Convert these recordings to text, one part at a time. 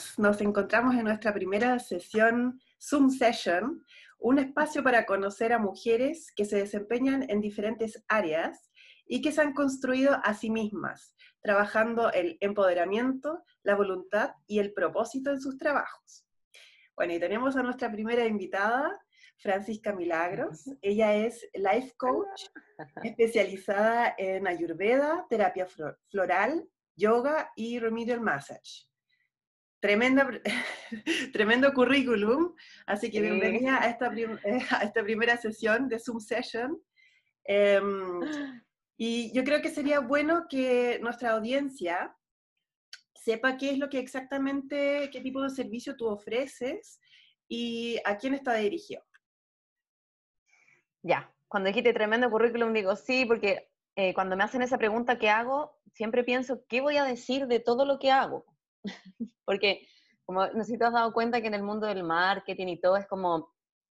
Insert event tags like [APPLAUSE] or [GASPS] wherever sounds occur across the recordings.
Todas. Nos encontramos en nuestra primera sesión Zoom Session, un espacio para conocer a mujeres que se desempeñan en diferentes áreas y que se han construido a sí mismas, trabajando el empoderamiento, la voluntad y el propósito en sus trabajos. Bueno, y tenemos a nuestra primera invitada, Francisca Milagros. Ella es life coach, [LAUGHS] especializada en ayurveda, terapia floral, yoga y remedial massage. Tremenda, [LAUGHS] tremendo currículum, así que bienvenida a esta, [LAUGHS] a esta primera sesión de Zoom Session. Em, y yo creo que sería bueno que nuestra audiencia sepa qué es lo que exactamente, qué tipo de servicio tú ofreces y a quién está dirigido. Ya, cuando dijiste tremendo currículum, digo sí, porque eh, cuando me hacen esa pregunta, ¿qué hago? Siempre pienso, ¿qué voy a decir de todo lo que hago? [LAUGHS] porque, como no sé si te has dado cuenta que en el mundo del marketing y todo es como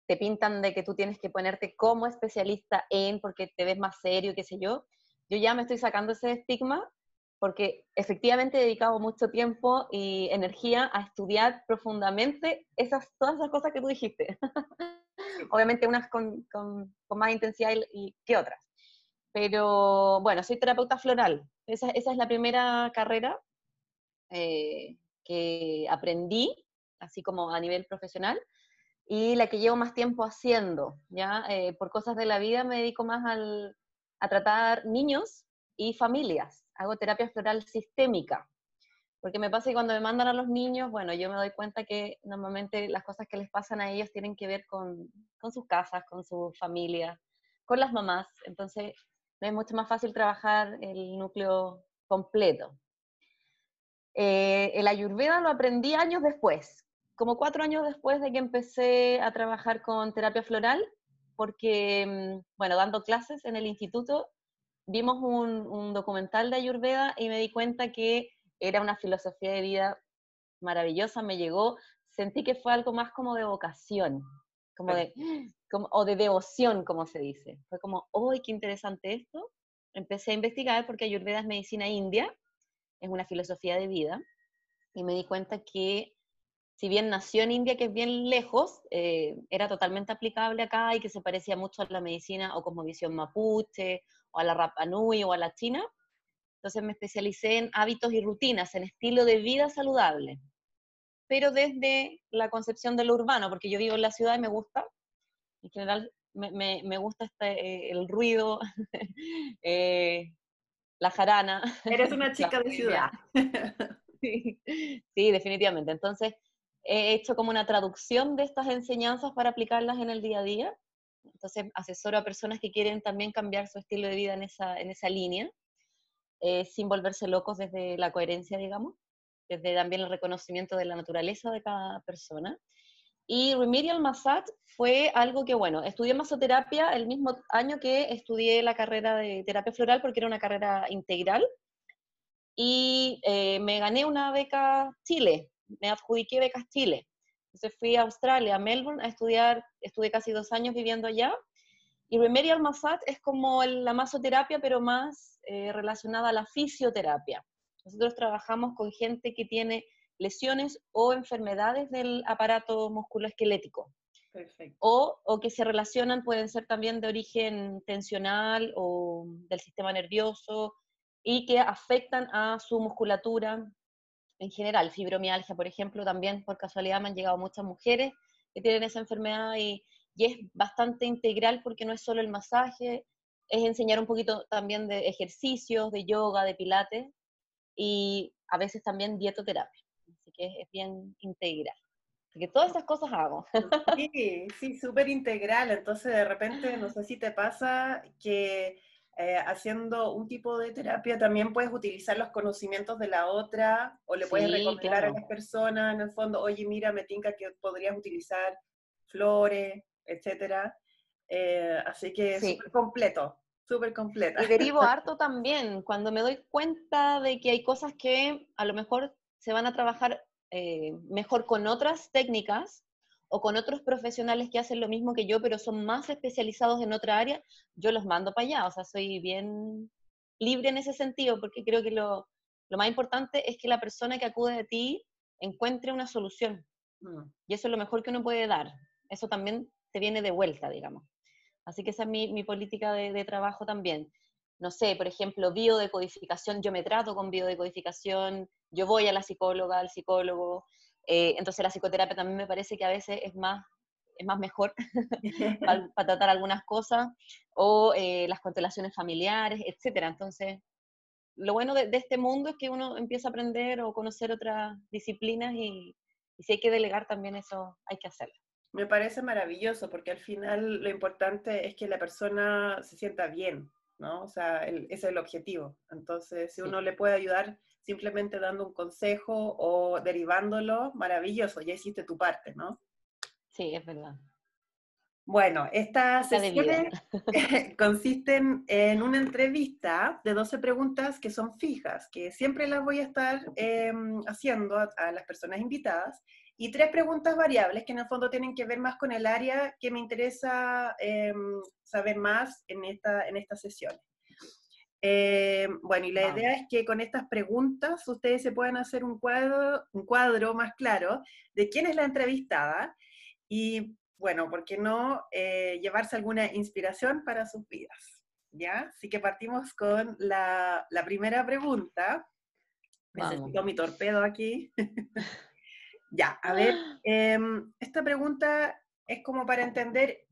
te pintan de que tú tienes que ponerte como especialista en, porque te ves más serio, qué sé yo. Yo ya me estoy sacando ese estigma porque efectivamente he dedicado mucho tiempo y energía a estudiar profundamente esas, todas esas cosas que tú dijiste. [LAUGHS] Obviamente unas con, con, más intensidad y, que otras. Pero bueno, soy terapeuta floral. Esa, esa es la primera carrera eh, que aprendí, así como a nivel profesional, y la que llevo más tiempo haciendo. ¿ya? Eh, por cosas de la vida me dedico más al, a tratar niños y familias. Hago terapia floral sistémica. Porque me pasa que cuando me mandan a los niños, bueno, yo me doy cuenta que normalmente las cosas que les pasan a ellos tienen que ver con, con sus casas, con su familia, con las mamás. Entonces, es mucho más fácil trabajar el núcleo completo. Eh, el ayurveda lo aprendí años después, como cuatro años después de que empecé a trabajar con terapia floral, porque, mm, bueno, dando clases en el instituto, vimos un, un documental de ayurveda y me di cuenta que era una filosofía de vida maravillosa, me llegó, sentí que fue algo más como de vocación, como de, [GASPS] como, o de devoción, como se dice. Fue como, ¡ay, qué interesante esto! Empecé a investigar porque Ayurveda es medicina india, es una filosofía de vida, y me di cuenta que si bien nació en India, que es bien lejos, eh, era totalmente aplicable acá y que se parecía mucho a la medicina o como visión mapuche, o a la Rapa Nui o a la china, entonces me especialicé en hábitos y rutinas, en estilo de vida saludable, pero desde la concepción de lo urbano, porque yo vivo en la ciudad y me gusta, en general me, me, gusta este, eh, el ruido, [LAUGHS] eh, la jarana. Eres una [LAUGHS] chica de ciudad. [LAUGHS] sí, sí, definitivamente. Entonces he hecho como una traducción de estas enseñanzas para aplicarlas en el día a día. Entonces asesoro a personas que quieren también cambiar su estilo de vida en esa, en esa línea. Eh, sin volverse locos desde la coherencia, digamos, desde también el reconocimiento de la naturaleza de cada persona. Y Remedial Massage fue algo que, bueno, estudié masoterapia el mismo año que estudié la carrera de terapia floral porque era una carrera integral. Y eh, me gané una beca Chile, me adjudiqué becas Chile. Entonces fui a Australia, a Melbourne, a estudiar, estuve casi dos años viviendo allá. Y Remedial Massage es como la masoterapia, pero más eh, relacionada a la fisioterapia. Nosotros trabajamos con gente que tiene lesiones o enfermedades del aparato musculoesquelético. O, o, que se relacionan, pueden ser también de origen tensional o del sistema nervioso y que afectan a su musculatura en general. Fibromialgia, por ejemplo, también por casualidad me han llegado muchas mujeres que tienen esa enfermedad y, y es bastante integral porque no es solo el masaje, es enseñar un poquito también de ejercicios, de yoga, de pilates y a veces también dietoterapia. Que es, bien integral. Así que todas esas cosas hago. [LAUGHS] Sí, sí, súper integral. Entonces de repente, no sé si te pasa que eh, haciendo un tipo de terapia también puedes utilizar los conocimientos de la otra o le puedes recomendar a las personas en el fondo, oye, mira, me tinca que podrías utilizar flores, etcétera. Eh, así que súper completo, súper completa. Y derivo [LAUGHS] harto también, cuando me doy cuenta de que hay cosas que a lo mejor se van a trabajar eh, mejor con otras técnicas o con otros profesionales que hacen lo mismo que yo, pero son más especializados en otra área, yo los mando para allá. O sea, soy bien libre en ese sentido, porque creo que lo, lo más importante es que la persona que acude a ti encuentre una solución. Mm. Y eso es lo mejor que uno puede dar. Eso también te viene de vuelta, digamos. Así que esa es mi, política de, trabajo también. No sé, por ejemplo, biodecodificación, yo me trato con biodecodificación, yo voy a la psicóloga, al psicólogo, eh, entonces la psicoterapia también me parece que a veces es más, es más mejor [LAUGHS] [LAUGHS] para, tratar algunas cosas, o eh, las constelaciones familiares, etc. Entonces, lo bueno de, este mundo es que uno empieza a aprender o conocer otras disciplinas y, y si hay que delegar también eso hay que hacerlo. Me parece maravilloso porque al final lo importante es que la persona se sienta bien, ¿no? O sea, ese es el objetivo. Entonces, si uno le puede ayudar simplemente dando un consejo o derivándolo, maravilloso, ya hiciste tu parte, ¿no? Sí, es verdad. Bueno, estas sesiones [LAUGHS] consisten en una entrevista de 12 preguntas que son fijas, que siempre las voy a estar em, haciendo a, las personas invitadas y tres preguntas variables que en el fondo tienen que ver más con el área que me interesa em, saber más en esta, en esta sesión. Em, bueno, y la idea es que con estas preguntas ustedes se puedan hacer un cuadro, un cuadro más claro de quién es la entrevistada y, bueno, ¿por qué no eh, llevarse alguna inspiración para sus vidas? ¿Ya? Así que partimos con la, la primera pregunta. Necesito mi torpedo aquí. [LAUGHS] Ya, a ver, [GASPS] em, esta pregunta es como para entender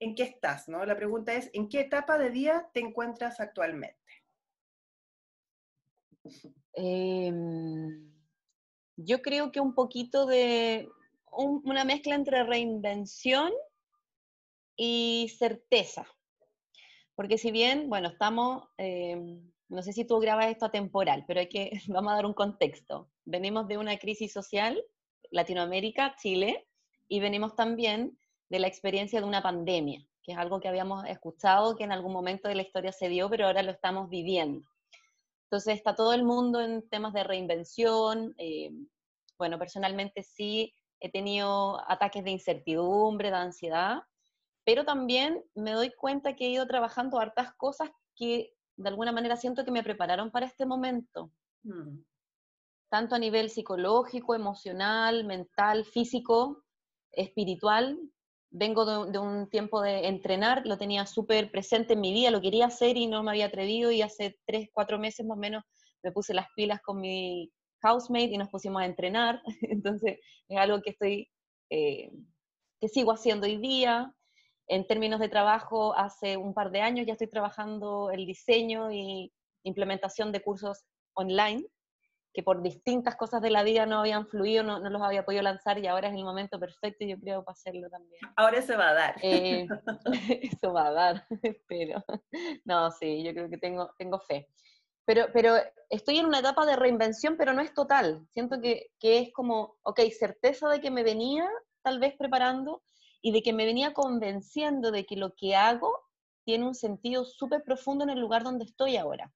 en qué estás, ¿no? La pregunta es, ¿en qué etapa de día te encuentras actualmente? Em, yo creo que un poquito de una mezcla entre reinvención y certeza. Porque si bien, bueno, estamos, em, no sé si tú grabas esto a temporal, pero hay que, [LAUGHS] vamos a dar un contexto. Venimos de una crisis social Latinoamérica, Chile, y venimos también de la experiencia de una pandemia, que es algo que habíamos escuchado que en algún momento de la historia se dio, pero ahora lo estamos viviendo. Entonces está todo el mundo en temas de reinvención. Eh, bueno, personalmente sí he tenido ataques de incertidumbre, de ansiedad, pero también me doy cuenta que he ido trabajando hartas cosas que de alguna manera siento que me prepararon para este momento. Mm tanto a nivel psicológico, emocional, mental, físico, espiritual. Vengo de, un tiempo de entrenar, lo tenía súper presente en mi vida, lo quería hacer y no me había atrevido y hace tres, cuatro meses más o menos me puse las pilas con mi housemate y nos pusimos a entrenar. [LAUGHS] Entonces es algo que estoy, eh, que sigo haciendo hoy día. En términos de trabajo, hace un par de años ya estoy trabajando el diseño y implementación de cursos online que por distintas cosas de la vida no habían fluido, no, no, los había podido lanzar y ahora es el momento perfecto, yo creo, para hacerlo también. Ahora se va a dar. Eh, [LAUGHS] [LAUGHS] eso va a dar, [LAUGHS] pero no, sí, yo creo que tengo, tengo fe. Pero, pero estoy en una etapa de reinvención, pero no es total. Siento que, que es como, ok, certeza de que me venía tal vez preparando y de que me venía convenciendo de que lo que hago tiene un sentido súper profundo en el lugar donde estoy ahora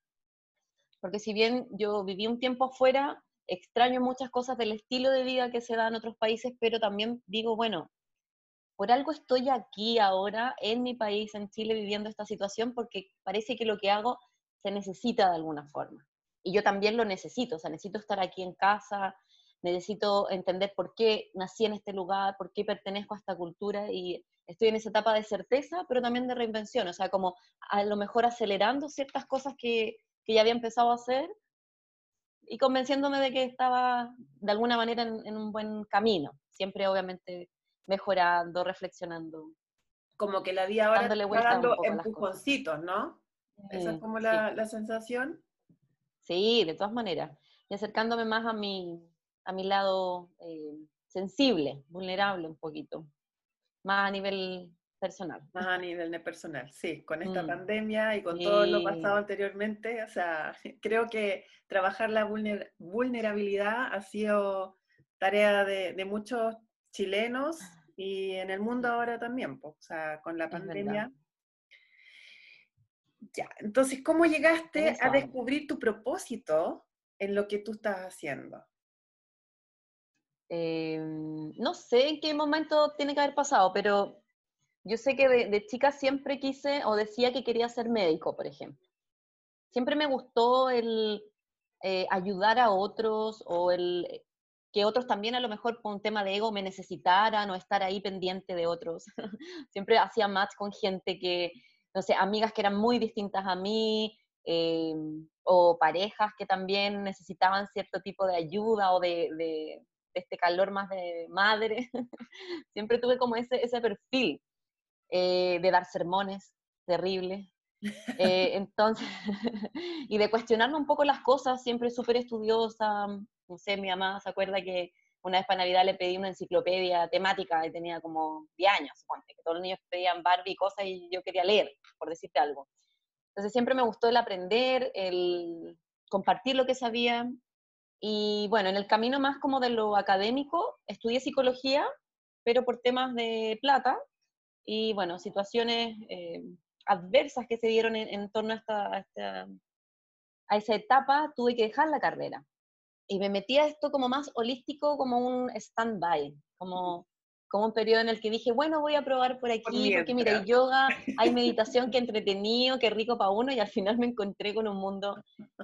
porque si bien yo viví un tiempo afuera, extraño muchas cosas del estilo de vida que se da en otros países, pero también digo, bueno, por algo estoy aquí ahora en mi país, en Chile, viviendo esta situación, porque parece que lo que hago se necesita de alguna forma. Y yo también lo necesito, o sea, necesito estar aquí en casa, necesito entender por qué nací en este lugar, por qué pertenezco a esta cultura y estoy en esa etapa de certeza, pero también de reinvención, o sea, como a lo mejor acelerando ciertas cosas que, que ya había empezado a hacer y convenciéndome de que estaba de alguna manera en, un buen camino, siempre obviamente mejorando, reflexionando. Como que la vida ahora está dando empujoncitos, ¿no? Esa es mm, como la, la, sensación. Sí, de todas maneras. Y acercándome más a mi, a mi lado eh, sensible, vulnerable un poquito. Más a nivel personal. Más a nivel de personal, sí, con esta mm. pandemia y con todo lo pasado anteriormente, o sea, [LAUGHS] creo que trabajar la vulnerabilidad ha sido tarea de, muchos chilenos y en el mundo ahora también, o sea, con la pandemia. Ya, entonces, ¿cómo llegaste a descubrir tu propósito en lo que tú estás haciendo? Em, no sé en qué momento tiene que haber pasado, pero yo sé que de, chica siempre quise o decía que quería ser médico, por ejemplo. Siempre me gustó el, eh, ayudar a otros o el que otros también a lo mejor por un tema de ego me necesitaran o estar ahí pendiente de otros. [LAUGHS] Siempre hacía match con gente que, no sé, amigas que eran muy distintas a mí, eh, o parejas que también necesitaban cierto tipo de ayuda o de, de, este calor más de madre. [LAUGHS] Siempre tuve como ese, ese perfil eh, de dar sermones terribles. [LAUGHS] Eh, entonces, [LAUGHS] y de cuestionarme un poco las cosas, siempre súper estudiosa, no sé, mi mamá se acuerda que una vez para Navidad le pedí una enciclopedia temática y tenía como 10 años, que todos los niños pedían Barbie y cosas y yo quería leer, por decirte algo. Entonces siempre me gustó el aprender, el compartir lo que sabía. Y bueno, en el camino más como de lo académico, estudié psicología, pero por temas de plata y bueno, situaciones eh, adversas que se dieron en, torno a, esta, a esa etapa, tuve que dejar la carrera. Y me metí a esto como más holístico, como un stand-by, como, como un periodo en el que dije, bueno, voy a probar por aquí, porque mira, hay yoga, [LAUGHS] hay meditación, que entretenido, qué rico para uno, y al final me encontré con un mundo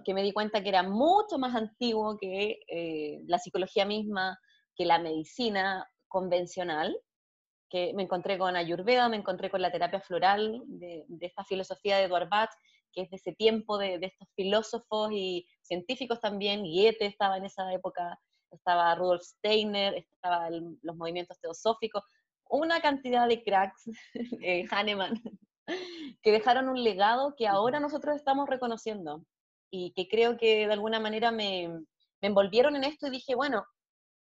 que me di cuenta que era mucho más antiguo que eh, la psicología misma, que la medicina convencional, que me encontré con Ayurveda, me encontré con la terapia floral de, de esta filosofía de Edward Bach, que es de ese tiempo de, de estos filósofos y científicos también, Goethe estaba en esa época, estaba Rudolf Steiner, estaban los movimientos teosóficos, una cantidad de cracks, [LAUGHS] eh, Hahnemann, [LAUGHS] que dejaron un legado que ahora nosotros estamos reconociendo y que creo que de alguna manera me, me envolvieron en esto y dije, bueno,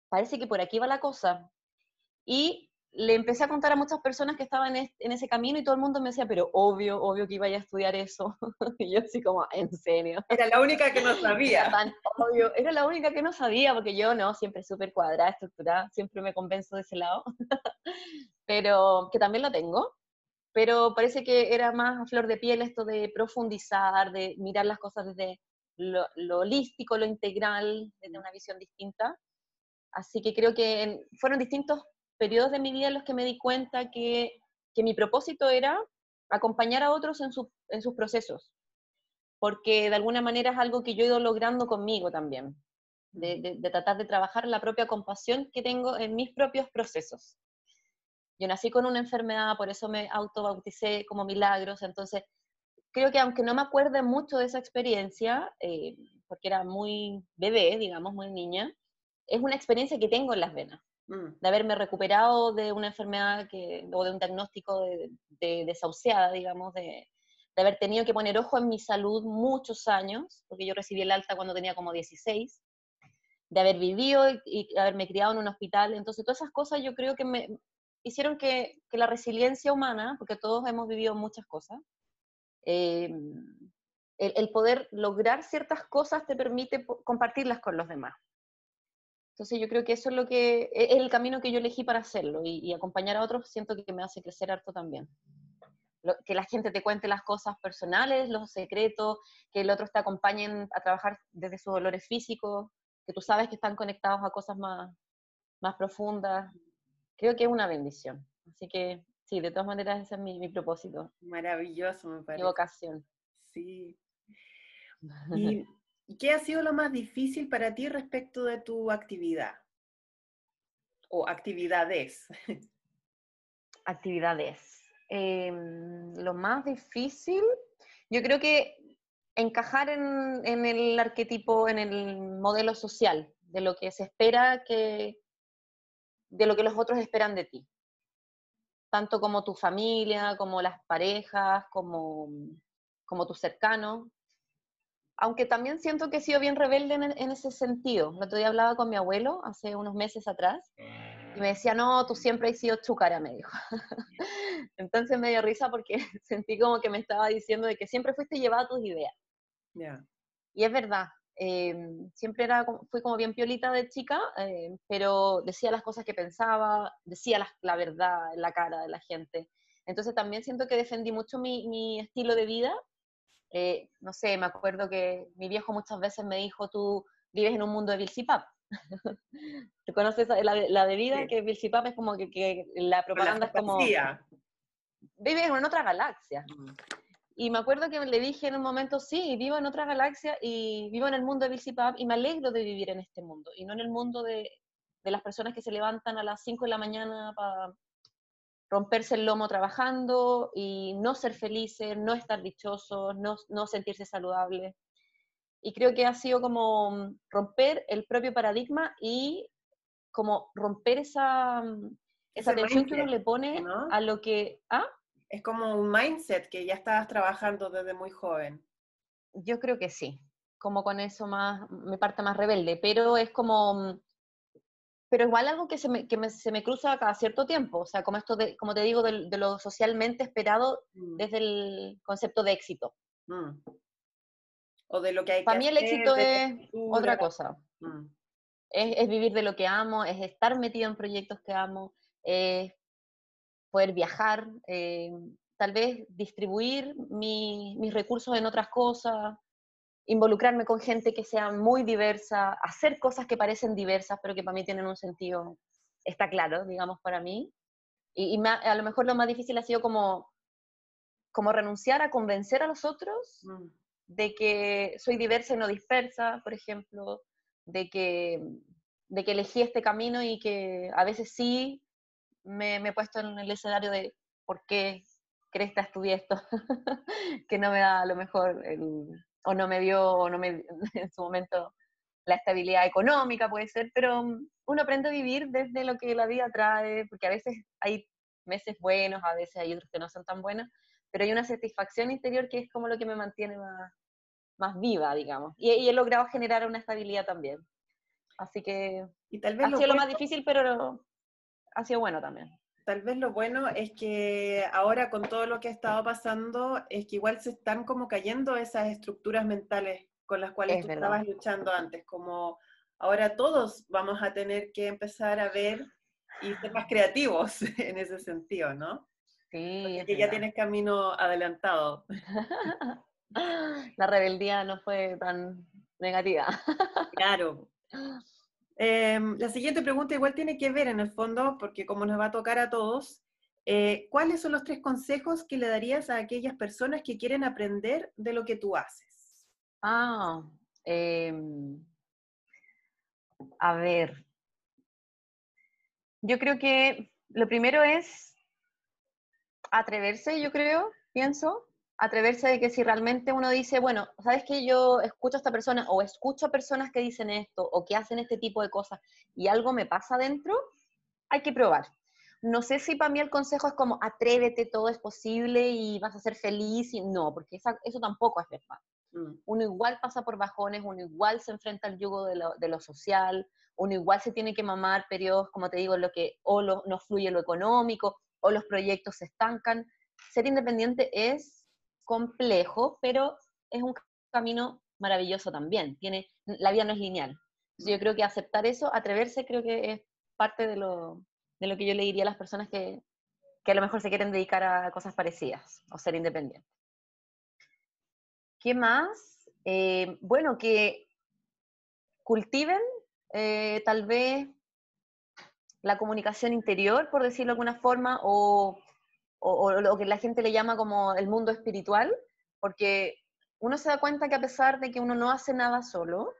parece que por aquí va la cosa. Y le empecé a contar a muchas personas que estaban en, ese camino y todo el mundo me decía, pero obvio, obvio que iba a estudiar eso. [LAUGHS] y yo así como, ¿en serio? Era la única que no [LAUGHS] sabía. Era, obvio. Era la única que no sabía, porque yo no, siempre súper cuadrada, estructurada, siempre me convenzo de ese lado. [LAUGHS] pero que también lo tengo. Pero parece que era más a flor de piel esto de profundizar, de mirar las cosas desde lo, holístico, lo integral, desde una visión distinta. Así que creo que fueron distintos periodos de mi vida en los que me di cuenta que, que mi propósito era acompañar a otros en, su, en, sus procesos, porque de alguna manera es algo que yo he ido logrando conmigo también, de, de, tratar de trabajar la propia compasión que tengo en mis propios procesos. Yo nací con una enfermedad, por eso me autobauticé como milagros, entonces creo que aunque no me acuerde mucho de esa experiencia, eh, porque era muy bebé, digamos, muy niña, es una experiencia que tengo en las venas. Mm. de haberme recuperado de una enfermedad que, o de un diagnóstico de, desahuciada, digamos, de, de, haber tenido que poner ojo en mi salud muchos años, porque yo recibí el alta cuando tenía como 16, de haber vivido y, haberme criado en un hospital. Entonces, todas esas cosas yo creo que me hicieron que, que la resiliencia humana, porque todos hemos vivido muchas cosas, eh, el poder lograr ciertas cosas te permite compartirlas con los demás. Entonces yo creo que eso es lo que e-, es el camino que yo elegí para hacerlo y, acompañar a otros siento que me hace crecer harto también. que la gente te cuente las cosas personales, los secretos, que el otro te acompañen a trabajar desde sus dolores físicos, que tú sabes que están conectados a cosas más, más profundas. Creo que es una bendición. Así que sí, de todas maneras ese es mi, mi propósito. Maravilloso, me parece. Mi vocación. Sí. [LAUGHS] Y ¿Y qué ha sido lo más difícil para ti respecto de tu actividad? O actividades. [LAUGHS] Actividades. Em, lo más difícil, yo creo que encajar en, en, el arquetipo, en el modelo social, de lo que se espera que, de lo que los otros esperan de ti. Tanto como tu familia, como las parejas, como, como tus cercanos aunque también siento que he sido bien rebelde en, ese sentido. El otro día hablaba con mi abuelo hace unos meses atrás y me decía, no, tú siempre has sido chúcara, me dijo. [LAUGHS] Entonces me dio risa porque [LAUGHS] sentí como que me estaba diciendo de que siempre fuiste llevada a tus ideas. Y es verdad, em, siempre era, fui como bien piolita de chica, em, pero decía las cosas que pensaba, decía la, la, verdad en la cara de la gente. Entonces también siento que defendí mucho mi, mi estilo de vida eh, no sé, me acuerdo que mi viejo muchas veces me dijo, tú vives en un mundo de Vilsipap. [LAUGHS] ¿Tú conoces la, la bebida? Sí. Que Vilsipap es como que, que la propaganda es como... Vives en otra galaxia. Mm. Y me acuerdo que le dije en un momento, sí, vivo en otra galaxia y vivo en el mundo de Visipap y me alegro de vivir en este mundo y no en el mundo de, de las personas que se levantan a las 5 de la mañana para romperse el lomo trabajando y no ser felices, no estar dichosos, no, no sentirse saludables. Y creo que ha sido como romper el propio paradigma y como romper esa, esa tensión que uno le pone a lo que... ¿ah? Es como un mindset que ya estabas trabajando desde muy joven. Yo creo que sí, como con eso más, me parte más rebelde, pero es como, pero igual algo que se me, que se me cruza cada cierto tiempo, o sea, como esto, de, como te digo, de, lo socialmente esperado mm. desde el concepto de éxito. Mm. O de lo que hay Para mí el éxito es otra cosa. Mm. Es, es, vivir de lo que amo, es estar metido en proyectos que amo, es poder viajar, eh, tal vez distribuir mis recursos en otras cosas, involucrarme con gente que sea muy diversa, hacer cosas que parecen diversas, pero que para mí tienen un sentido, está claro, digamos, para mí. Y, a lo mejor lo más difícil ha sido como, como renunciar a convencer a los otros mm. de que soy diversa y no dispersa, por ejemplo, de que, de que elegí este camino y que a veces sí me, he puesto en el escenario de por qué crees que estudié esto, [LAUGHS] que no me da a lo mejor, o no me dio, o no me, [LAUGHS] en su momento, la estabilidad económica puede ser, pero mm, uno aprende a vivir desde lo que la vida trae, porque a veces hay meses buenos, a veces hay otros que no son tan buenos, pero hay una satisfacción interior que es como lo que me mantiene más, más viva, digamos. Y, y he logrado generar una estabilidad también. Así que y tal vez ha sido lo más difícil, pero ha sido bueno también. Tal vez lo bueno es que ahora con todo lo que ha estado pasando, es que igual se están como cayendo esas estructuras mentales con las cuales tú estabas luchando antes, como ahora todos vamos a tener que empezar a ver y ser más creativos [LAUGHS] en ese sentido, ¿no? Sí. Que ya tienes camino adelantado. [LAUGHS] La rebeldía no fue tan negativa. Claro. Em, la siguiente pregunta igual tiene que ver en el fondo, porque como nos va a tocar a todos, eh, ¿cuáles son los tres consejos que le darías a aquellas personas que quieren aprender de lo que tú haces? Ah, em, a ver. Yo creo que lo primero es atreverse, yo creo, pienso, atreverse de que si realmente uno dice, bueno, ¿sabes que yo escucho a esta persona o escucho a personas que dicen esto o que hacen este tipo de cosas y algo me pasa dentro? Hay que probar. No sé si para mí el consejo es como atrévete, todo es posible y vas a ser feliz y no, porque eso tampoco es verdad. Mm. Uno igual pasa por bajones, uno igual se enfrenta al yugo de lo, de lo social, uno igual se tiene que mamar periodos, como te digo, en lo que o no fluye lo económico o los proyectos se estancan. Ser independiente es complejo, pero es un camino maravilloso también. Tiene, la vida no es lineal. yo creo que aceptar eso, atreverse, creo que es parte de lo, de lo que yo le diría a las personas que, que a lo mejor se quieren dedicar a cosas parecidas o ser independientes. ¿Qué más? Eh, bueno, que cultiven eh, tal vez la comunicación interior, por decirlo de alguna forma, o o, lo que la gente le llama como el mundo espiritual, porque uno se da cuenta que a pesar de que uno no hace nada solo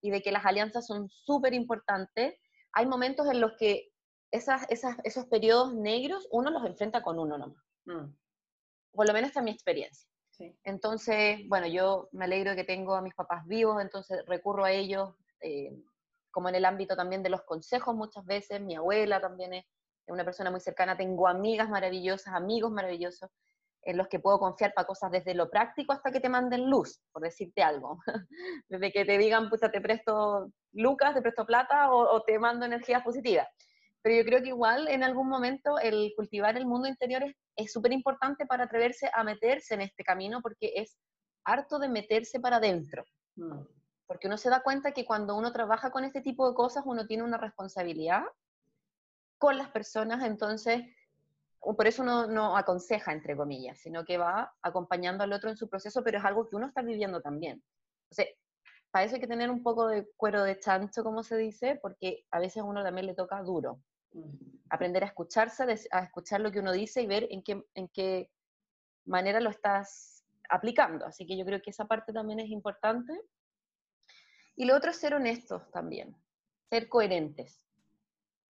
y de que las alianzas son súper importantes, hay momentos en los que esas, esas, esos periodos negros uno los enfrenta con uno nomás. Mm. Por lo menos esta es mi experiencia. Entonces, bueno, yo me alegro de que tengo a mis papás vivos, entonces recurro a ellos, eh, como en el ámbito también de los consejos muchas veces, mi abuela también es una persona muy cercana, tengo amigas maravillosas, amigos maravillosos, en los que puedo confiar para cosas desde lo práctico hasta que te manden luz, por decirte algo. [LAUGHS] desde que te digan, pucha, te presto lucas, te presto plata o, te mando energías positivas. Pero yo creo que igual en algún momento el cultivar el mundo interior es súper importante para atreverse a meterse en este camino porque es harto de meterse para adentro. Mm. Porque uno se da cuenta que cuando uno trabaja con este tipo de cosas, uno tiene una responsabilidad con las personas, entonces, por eso no, no aconseja, entre comillas, sino que va acompañando al otro en su proceso, pero es algo que uno está viviendo también. Entonces, para eso hay que tener un poco de cuero de chancho, como se dice, porque a veces a uno también le toca duro. Aprender a escucharse, a escuchar lo que uno dice y ver en qué, en qué manera lo estás aplicando. Así que yo creo que esa parte también es importante. Y lo otro es ser honestos también, ser coherentes.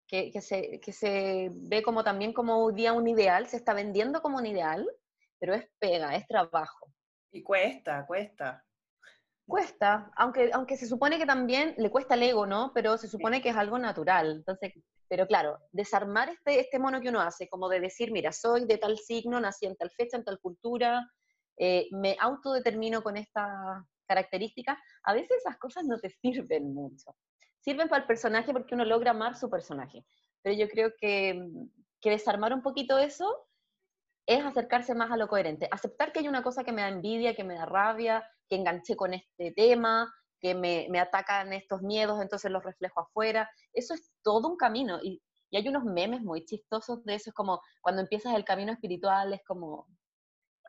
Que, que, se, que se ve como también como un día un ideal, se está vendiendo como un ideal, pero es pega, es trabajo. Y cuesta, cuesta. Cuesta, aunque, aunque se supone que también le cuesta el ego, ¿no? Pero se supone que es algo natural. Entonces, pero claro, desarmar este, este mono que uno hace, como de decir, mira, soy de tal signo, nací en tal fecha, en tal cultura, eh, me autodetermino con esta característica, a veces esas cosas no te [LAUGHS] sirven mucho. Sirven para el personaje porque uno logra amar su personaje. Pero yo creo que, que desarmar un poquito eso es acercarse más a lo coherente. Aceptar que hay una cosa que me da envidia, que me da rabia, que enganché con este tema, que me, me atacan estos miedos, entonces los reflejo afuera. Eso es todo un camino. Y, y, hay unos memes muy chistosos de eso, es como cuando empiezas el camino espiritual, es como...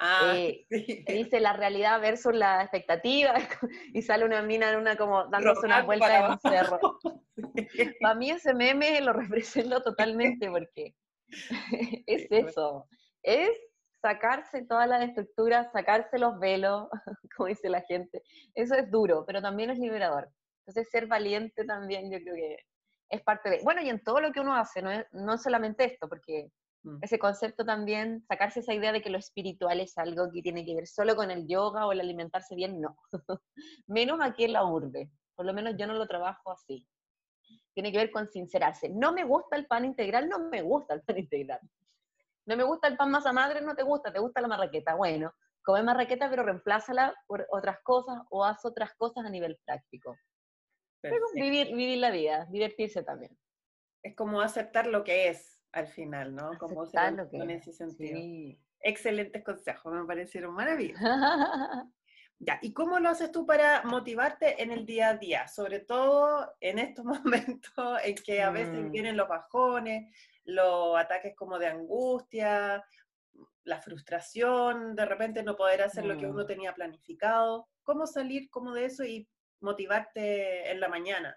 Ah, eh, [LAUGHS] dice la realidad versus la expectativa [LAUGHS] y sale una mina en una como dándose una vuelta en un cerro. [LAUGHS] Para mí ese meme lo represento totalmente porque es eso, es sacarse todas las estructuras, sacarse los velos, como dice la gente. Eso es duro, pero también es liberador. Entonces, ser valiente también yo creo que es parte de... Bueno, y en todo lo que uno hace, no es, no solamente esto, porque mm. ese concepto también, sacarse esa idea de que lo espiritual es algo que tiene que ver solo con el yoga o el alimentarse bien, no. [LAUGHS] menos aquí en la urbe. Por lo menos yo no lo trabajo así. Tiene que ver con sincerarse. No me gusta el pan integral, no me gusta el pan [LAUGHS] integral. No me gusta el pan masa madre, no te gusta, te gusta la marraqueta. Bueno, come marraqueta, pero reemplázala por otras cosas o haz otras cosas a nivel práctico. vivir, vivir la vida, divertirse también. Es como aceptar lo que es al final, ¿no? Como aceptar lo que en ese sentido. Excelentes consejos, me parecieron maravillosos. [LAUGHS] ya, ¿y cómo lo haces tú para motivarte en el día a día? Sobre todo en estos [LAUGHS] momentos en que a veces mm. vienen los bajones, los ataques como de angustia, la frustración, de repente no poder hacer lo que uno mm. tenía planificado. ¿Cómo salir como de eso y motivarte en la mañana?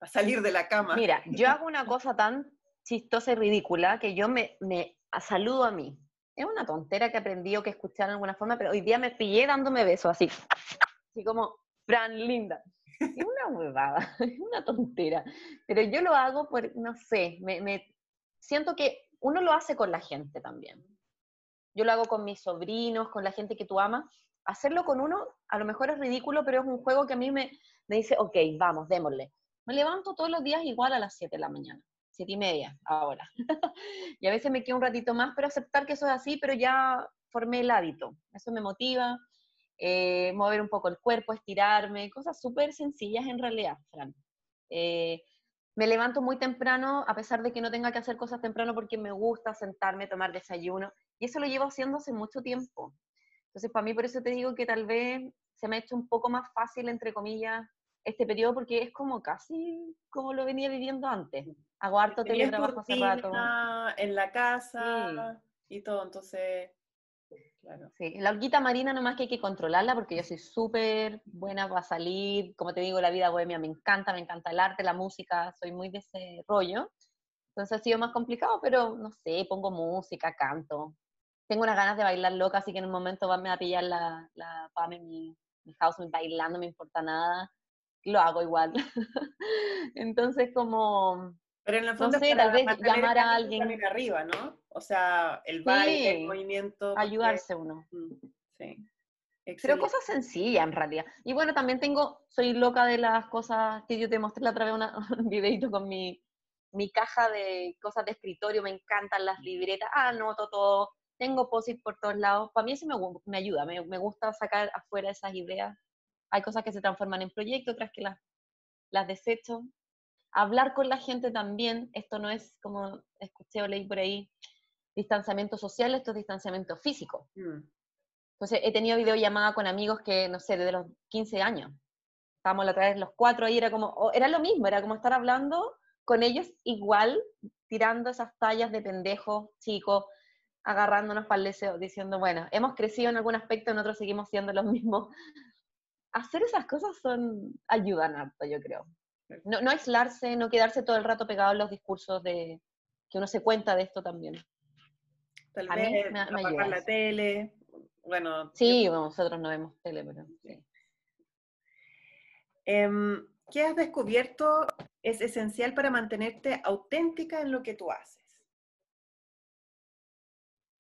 A salir de la cama. Mira, yo hago una [LAUGHS] cosa tan chistosa y ridícula que yo me, me saludo a mí. Es una tontera que aprendí o que escuché de alguna forma, pero hoy día me pillé dándome besos así. Así como, Fran, linda. Es una huevada, [LAUGHS] es una tontera. Pero yo lo hago por, no sé, me, siento que uno lo hace con la gente también. Yo lo hago con mis sobrinos, con la gente que tú amas. Hacerlo con uno, a lo mejor es ridículo, pero es un juego que a mí me, me dice, ok, vamos, démosle. Me levanto todos los días igual a las 7 de la mañana, 7 y media ahora. [LAUGHS] y a veces me quedo un ratito más, pero aceptar que eso es así, pero ya formé el hábito. Eso me motiva, eh, mover un poco el cuerpo, estirarme, cosas súper sencillas en realidad, Fran. Eh, me levanto muy temprano, a pesar de que no tenga que hacer cosas temprano porque me gusta sentarme, tomar desayuno, y eso lo llevo haciendo hace mucho tiempo. Entonces, para mí, por eso te digo que tal vez se me ha hecho un poco más fácil, entre comillas, este periodo, porque es como casi como lo venía viviendo antes. Hago harto teletrabajo hace rato. En la casa y todo, entonces Sí, la horquita marina nomás que hay que controlarla porque yo soy súper buena para salir, como te digo, la vida bohemia me encanta, me encanta el arte, la música, soy muy de ese rollo. Entonces ha sido más complicado, pero no sé, pongo música, canto. Tengo unas ganas de bailar loca, así que en un momento me a pillar la, la Pame, mi, mi house, bailando, no me importa nada. Lo hago igual. [LAUGHS] Entonces, como pero en la fondo, no sé, tal vez llamar a alguien. arriba, ¿no? O sea, el baile, el movimiento. Ayudarse uno. Mm, sí. Pero cosas sencillas en realidad. Y bueno, también tengo, soy loca de las cosas que yo te mostré la otra vez una, [LAUGHS] un videito con mi, mi caja de cosas de escritorio, me encantan las libretas, anoto todo, tengo posit por todos lados. Para mí eso me, me ayuda, me, me, gusta sacar afuera esas ideas. Hay cosas que se transforman en proyectos, otras que las, las desecho hablar con la gente también, esto no es como escuché o leí por ahí, distanciamiento social, esto es distanciamiento físico. Mm. Entonces he tenido videollamada con amigos que, no sé, desde los 15 años. Estábamos la otra vez los cuatro ahí, era como, era lo mismo, era como estar hablando con ellos igual, tirando esas tallas de pendejos chicos, agarrándonos para el deseo, diciendo, bueno, hemos crecido en algún aspecto, nosotros seguimos siendo los mismos. Hacer esas cosas son, ayudan harto, yo creo. No, no aislarse, no quedarse todo el rato pegado en los discursos de que uno se cuenta de esto también. Tal vez apagar la tele, Bueno. Sí, nosotros no vemos tele, pero sí. Em, ¿Qué has descubierto es esencial para mantenerte auténtica en lo que tú haces?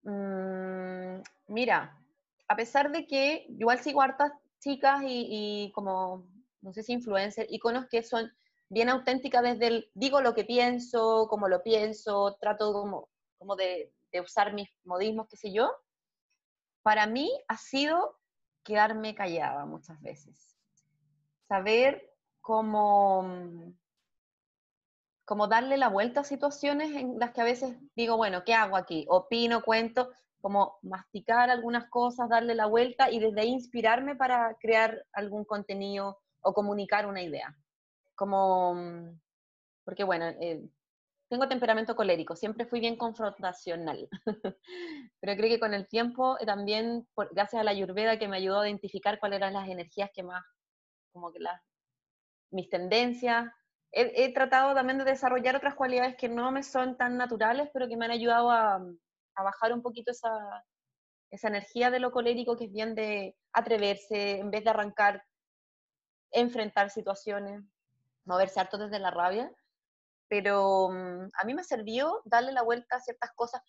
Mm, mira, a pesar de que igual sigo hartas chicas y, como, no sé si influencers, iconos que son bien auténticas desde el digo lo que pienso, como lo pienso, trato como, como de, usar mis modismos, qué sé yo. Para mí ha sido quedarme callada muchas veces. Saber cómo, como darle la vuelta a situaciones en las que a veces digo, bueno, ¿qué hago aquí? Opino, cuento, como masticar algunas cosas, darle la vuelta y desde ahí inspirarme para crear algún contenido o comunicar una idea. Como, mm, porque bueno, eh, tengo temperamento colérico, siempre fui bien confrontacional, [LAUGHS] pero creo que con el tiempo eh, también, gracias a la ayurveda que me ayudó a identificar cuáles eran las energías que más, como que las, mis tendencias, he, tratado también de desarrollar otras cualidades que no me son tan naturales, pero que me han ayudado a, a bajar un poquito esa, esa energía de lo colérico que es bien de atreverse, en vez de arrancar, enfrentar situaciones, moverse harto desde la rabia. Pero mm, a mí me sirvió darle la vuelta a ciertas cosas,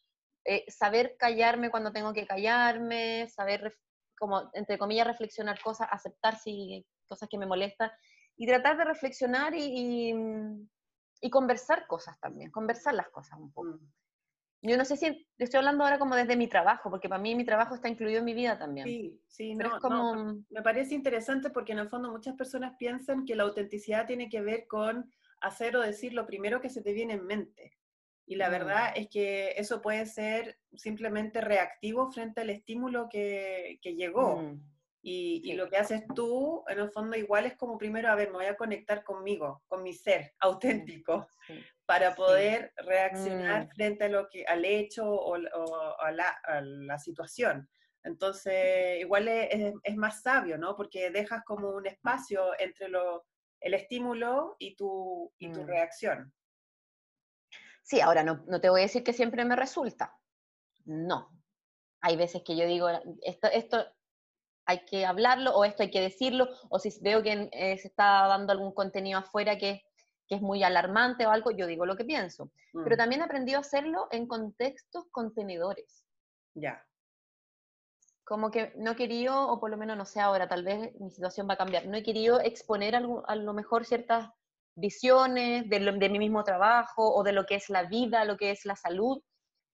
eh, saber callarme cuando tengo que callarme, saber, como, entre comillas, reflexionar cosas, aceptar si cosas que me molestan y tratar de reflexionar y, y, mm, y conversar cosas también, conversar las cosas un poco. Mm. Yo no sé si estoy hablando ahora como desde mi trabajo, porque para mí mi trabajo está incluido en mi vida también. Sí, sí, no, como... me parece interesante porque en el fondo muchas personas piensan que la autenticidad tiene que ver con hacer o decir lo primero que se te viene en mente. Y la mm. verdad es que eso puede ser simplemente reactivo frente al estímulo que, que llegó. Mm. Y, y, lo que haces tú, en el fondo, igual es como primero, a ver, me voy a conectar conmigo, con mi ser auténtico. Sí para poder reaccionar mm. frente a lo que, al hecho o, a, la, situación. Entonces, igual es, más sabio, ¿no? Porque dejas como un espacio entre lo, el estímulo y tu, y tu mm. reacción. Sí, ahora no, no, te voy a decir que siempre me resulta. No. Hay veces que yo digo, esto, esto hay que hablarlo o esto hay que decirlo, o si veo que eh, se está dando algún contenido afuera que que es muy alarmante o algo, yo digo lo que pienso. Pero mm. también he aprendido a hacerlo en contextos contenedores. Ya. Como que no he querido, o por lo menos no sé ahora, tal vez mi situación va a cambiar, no he querido exponer a lo mejor ciertas visiones de, de mi mismo trabajo o de lo que es la vida, lo que es la salud.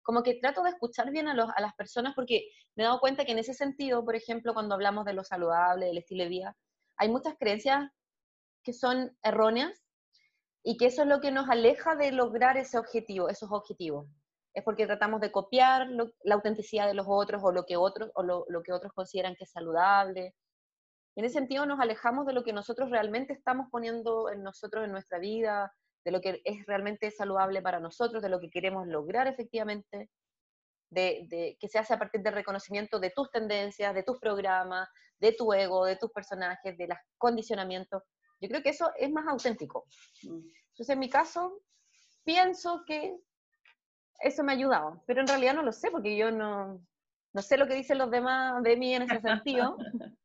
Como que trato de escuchar bien a, los, a las personas porque me he dado cuenta que en ese sentido, por ejemplo, cuando hablamos de lo saludable, del estilo de vida, hay muchas creencias que son erróneas y que eso es lo que nos aleja de lograr ese objetivo, esos objetivos. Es porque tratamos de copiar la autenticidad de los otros o lo que otros o lo, que otros consideran que es saludable. En ese sentido nos alejamos de lo que nosotros realmente estamos poniendo en nosotros en nuestra vida, de lo que es realmente saludable para nosotros, de lo que queremos lograr efectivamente, de, de, que se hace a partir del reconocimiento de tus tendencias, de tus programas, de tu ego, de tus personajes, de los condicionamientos. Yo creo que eso es más auténtico. Mm. Entonces, en mi caso, pienso que eso me ha ayudado, pero en realidad no lo sé porque yo no, no sé lo que dicen los demás de mí en ese sentido. [LAUGHS]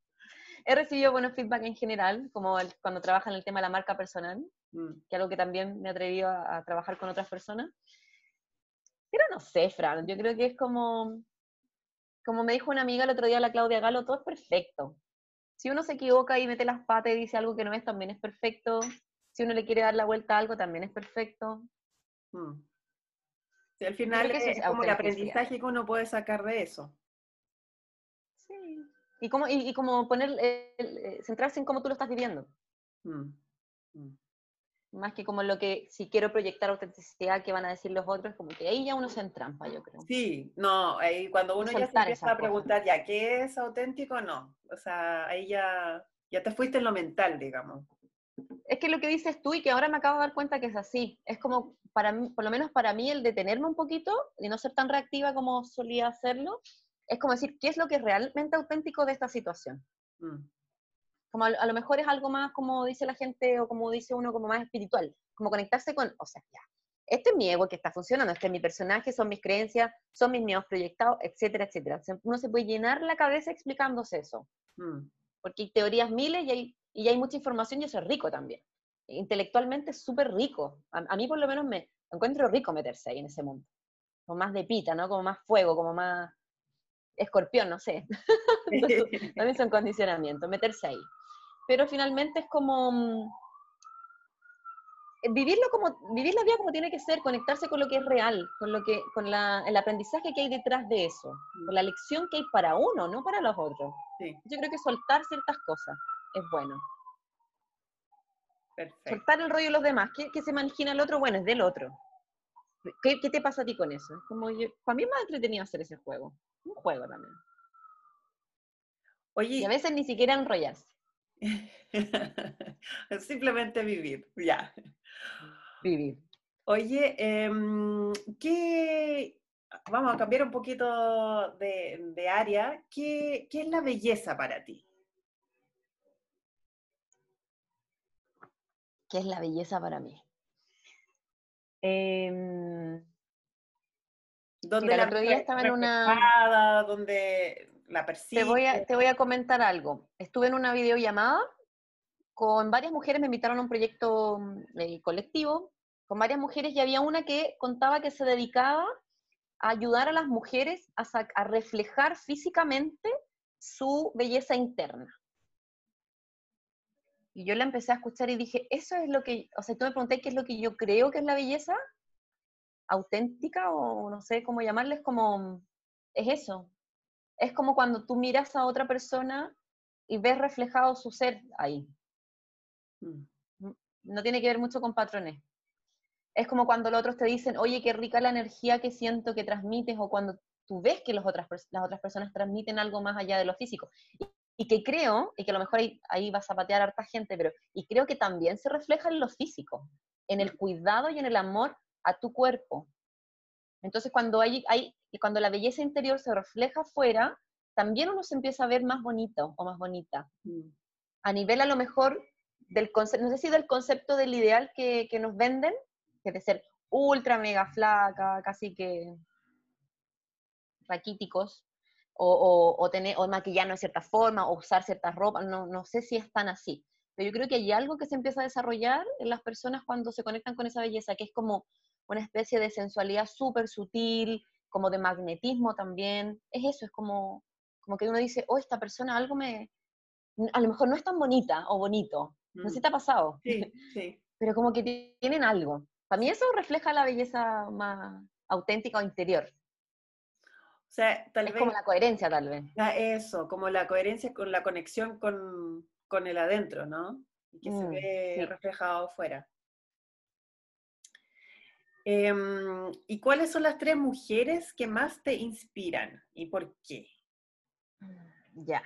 He recibido buenos feedback en general, como cuando trabaja en el tema de la marca personal, mm. que es algo que también me ha atrevido a, a, trabajar con otras personas. Pero no sé, Fran, yo creo que es como, como me dijo una amiga el otro día, la Claudia Galo, todo es perfecto si uno se equivoca y mete las patas y dice algo que no es, también es perfecto. Si uno le quiere dar la vuelta a algo, también es perfecto. Hmm. al final es, como el aprendizaje que uno puede sacar de eso. Sí. Y como, y, como poner, eh, centrarse en cómo tú lo estás viviendo. Hmm. Hmm más que como lo que, si quiero proyectar autenticidad, que van a decir los otros, como que ahí ya uno se entrampa, yo creo. Sí, no, ahí cuando uno ya se empieza a preguntar, ya, ¿qué es auténtico? No, o sea, ahí ya, ya te fuiste en lo mental, digamos. Es que lo que dices tú y que ahora me acabo de dar cuenta que es así, es como, para mí, por lo menos para mí, el detenerme un poquito y no ser tan reactiva como solía hacerlo, es como decir, ¿qué es lo que es realmente auténtico de esta situación? Mm. Como a, lo mejor es algo más, como dice la gente, o como dice uno, como más espiritual, como conectarse con, o sea, ya, este es mi ego que está funcionando, este es mi personaje, son mis creencias, son mis miedos proyectados, etcétera, etcétera. Uno se puede llenar la cabeza explicándose eso. Mm. Porque hay teorías miles y hay, y hay mucha información y eso es rico también. Intelectualmente es súper rico. A, mí por lo menos me encuentro rico meterse ahí en ese mundo. Como más de pita, ¿no? Como más fuego, como más escorpión, no sé. [LAUGHS] [LAUGHS] también son condicionamientos, meterse ahí. Pero finalmente es como mm, vivirlo como, vivir la vida como tiene que ser, conectarse con lo que es real, con lo que, con la, el aprendizaje que hay detrás de eso, con la lección que hay para uno, no para los otros. Yo creo que soltar ciertas cosas es bueno. Perfecto. Soltar el rollo de los demás, que, que se imagina el otro, bueno, es del otro. ¿Qué, ¿Qué, te pasa a ti con eso? como para mí es más entretenido hacer ese juego. Un juego también. Oye. Y a veces ni siquiera enrollarse. [LAUGHS] Simplemente vivir, ya. Vivir. Oye, em, ¿qué, vamos a cambiar un poquito de, área. ¿Qué, es la belleza para ti? ¿Qué es la belleza para mí? Eh, donde el otro día estaba en una... Donde la Te voy, a, te voy a comentar algo. Estuve en una videollamada con varias mujeres, me invitaron a un proyecto mm, colectivo con varias mujeres y había una que contaba que se dedicaba a ayudar a las mujeres a, a reflejar físicamente su belleza interna. Y yo la empecé a escuchar y dije, eso es lo que, o sea, tú me pregunté qué es lo que yo creo que es la belleza auténtica o no sé cómo llamarles, como, es eso, es como cuando tú miras a otra persona y ves reflejado su ser ahí. Mm. Mm, no tiene que ver mucho con patrones. Es como cuando los otros te dicen, oye, qué rica la energía que siento que transmites, o cuando tú ves que las otras personas transmiten algo más allá de lo físico. Y, que creo, y que a lo mejor ahí, vas a patear a harta gente, pero y creo que también se refleja en lo físico, en el cuidado y en el amor a tu cuerpo. Entonces, cuando hay, hay y cuando la belleza interior se refleja afuera, también uno se empieza a ver más bonito o más bonita. Mm. A nivel a lo mejor del concepto, no sé si del concepto del ideal que, que nos venden, que de ser ultra mega flaca, casi que raquíticos, o, o, tener, o maquillarnos de cierta forma, o usar ciertas ropas, no, no sé si es tan así. Pero yo creo que hay algo que se empieza a desarrollar en las personas cuando se conectan con esa belleza, que es como una especie de sensualidad súper sutil, como de magnetismo también. Es eso, es como, como que uno dice, oh, esta persona algo me, a lo mejor no es tan bonita o bonito. No sé si mm. te ha pasado. Sí, [LAUGHS] sí. Pero como que tienen algo. Para mí eso refleja la belleza más auténtica o interior. O sea, tal es vez... como la coherencia, tal vez. Eso, como la coherencia con la conexión con, con el adentro, ¿no? Y que se mm, ve reflejado afuera. Em, ¿Y cuáles son las tres mujeres que más te inspiran y por qué? Mm, ya.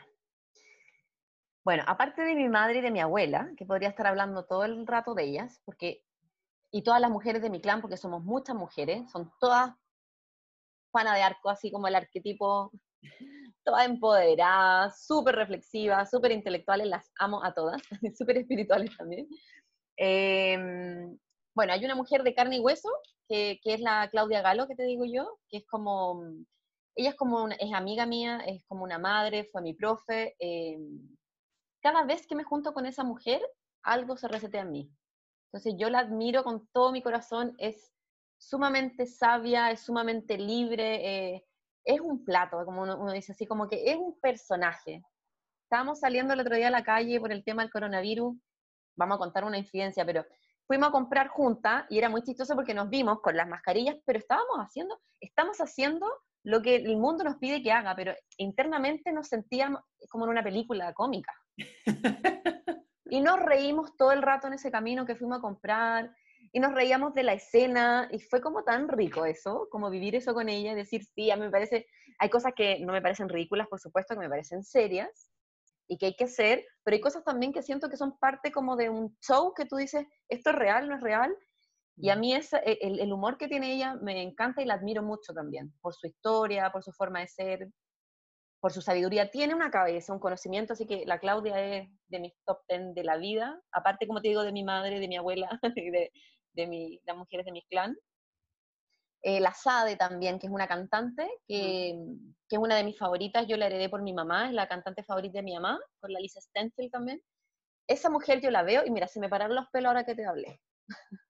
Bueno, aparte de mi madre y de mi abuela, que podría estar hablando todo el rato de ellas, porque y todas las mujeres de mi clan, porque somos muchas mujeres, son todas Juana de Arco, así como el arquetipo, [LAUGHS] todas empoderadas, súper reflexivas, súper intelectuales, las amo a todas, [LAUGHS] súper espirituales también. Em, bueno, hay una mujer de carne y hueso, que, es la Claudia Galo, que te digo yo, que es como, ella es como una, es amiga mía, es como una madre, fue mi profe. Eh, cada vez que me junto con esa mujer, algo se resetea en mí. Entonces yo la admiro con todo mi corazón, es sumamente sabia, es sumamente libre, eh, es un plato, como uno, dice así, como que es un personaje. Estábamos saliendo el otro día a la calle por el tema del coronavirus, vamos a contar una incidencia, pero fuimos a comprar juntas y era muy chistoso porque nos vimos con las mascarillas, pero estábamos haciendo, estamos haciendo lo que el mundo nos pide que haga, pero internamente nos sentíamos como en una película cómica. [LAUGHS] y nos reímos todo el rato en ese camino que fuimos a comprar y nos reíamos de la escena y fue como tan rico eso, como vivir eso con ella y decir, sí, a mí me parece, hay cosas que no me parecen ridículas, por supuesto, que me parecen serias, y que hay que hacer, pero hay cosas también que siento que son parte como de un show que tú dices, esto es real, no es real, y a mí es, e, el, el, humor que tiene ella me encanta y la admiro mucho también, por su historia, por su forma de ser, por su sabiduría. Tiene una cabeza, un conocimiento, así que la Claudia es de mis top ten de la vida, aparte, como te digo, de mi madre, de mi abuela, [LAUGHS] de, de mi, las mujeres de mi clan. Eh, la Sade también, que es una cantante, que, que, es una de mis favoritas, yo la heredé por mi mamá, es la cantante favorita de mi mamá, con la Lisa Stenfield también. Esa mujer yo la veo y mira, se me pararon los pelos ahora que te hablé. [LAUGHS]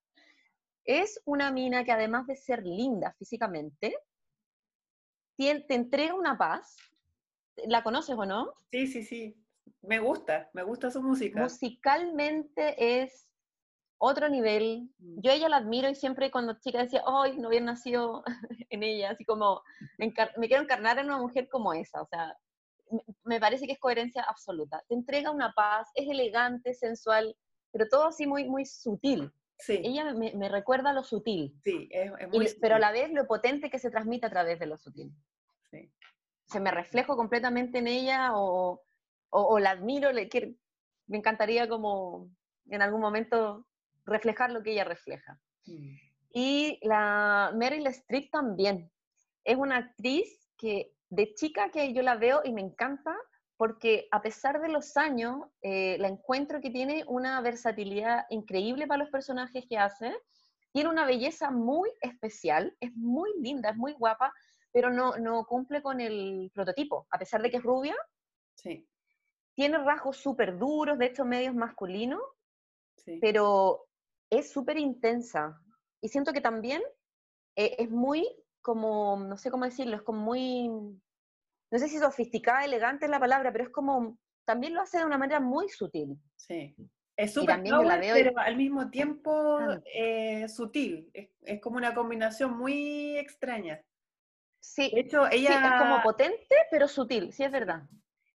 es una mina que además de ser linda físicamente, te entrega una paz. ¿La conoces o no? Sí, sí, sí. Me gusta, me gusta su música. Musicalmente es otro nivel. Mm. Yo ella la admiro y siempre cuando chica decía, ¡ay, no hubiera nacido [LAUGHS] en ella! Así como, me, quiero encarnar en una mujer como esa. O sea, me parece que es coherencia absoluta. Te entrega una paz, es elegante, sensual, pero todo así muy, muy sutil. Sí. Ella me, recuerda lo sutil. Sí, es, muy Pero a la vez lo potente que se transmite a través de lo sutil. Sí. Se me reflejo completamente en ella o, o, la admiro, le, me encantaría como en algún momento reflejar lo que ella refleja. Mm. Y la Meryl Streep también. Es una actriz que de chica que yo la veo y me encanta porque a pesar de los años, eh, la encuentro que tiene una versatilidad increíble para los personajes que hace. Tiene una belleza muy especial, es muy linda, es muy guapa, pero no, no cumple con el prototipo. A pesar de que es rubia, sí. tiene rasgos súper duros, de hecho medios masculinos, sí. pero es súper intensa. Y siento que también eh, es muy como, no sé cómo decirlo, es como muy, no sé si sofisticada, elegante es la palabra, pero es como, también lo hace de una manera muy sutil. Sí. Es súper pero al mismo tiempo eh, sutil. Es, como una combinación muy extraña. Sí, de hecho, ella... es como potente, pero sutil, sí es verdad.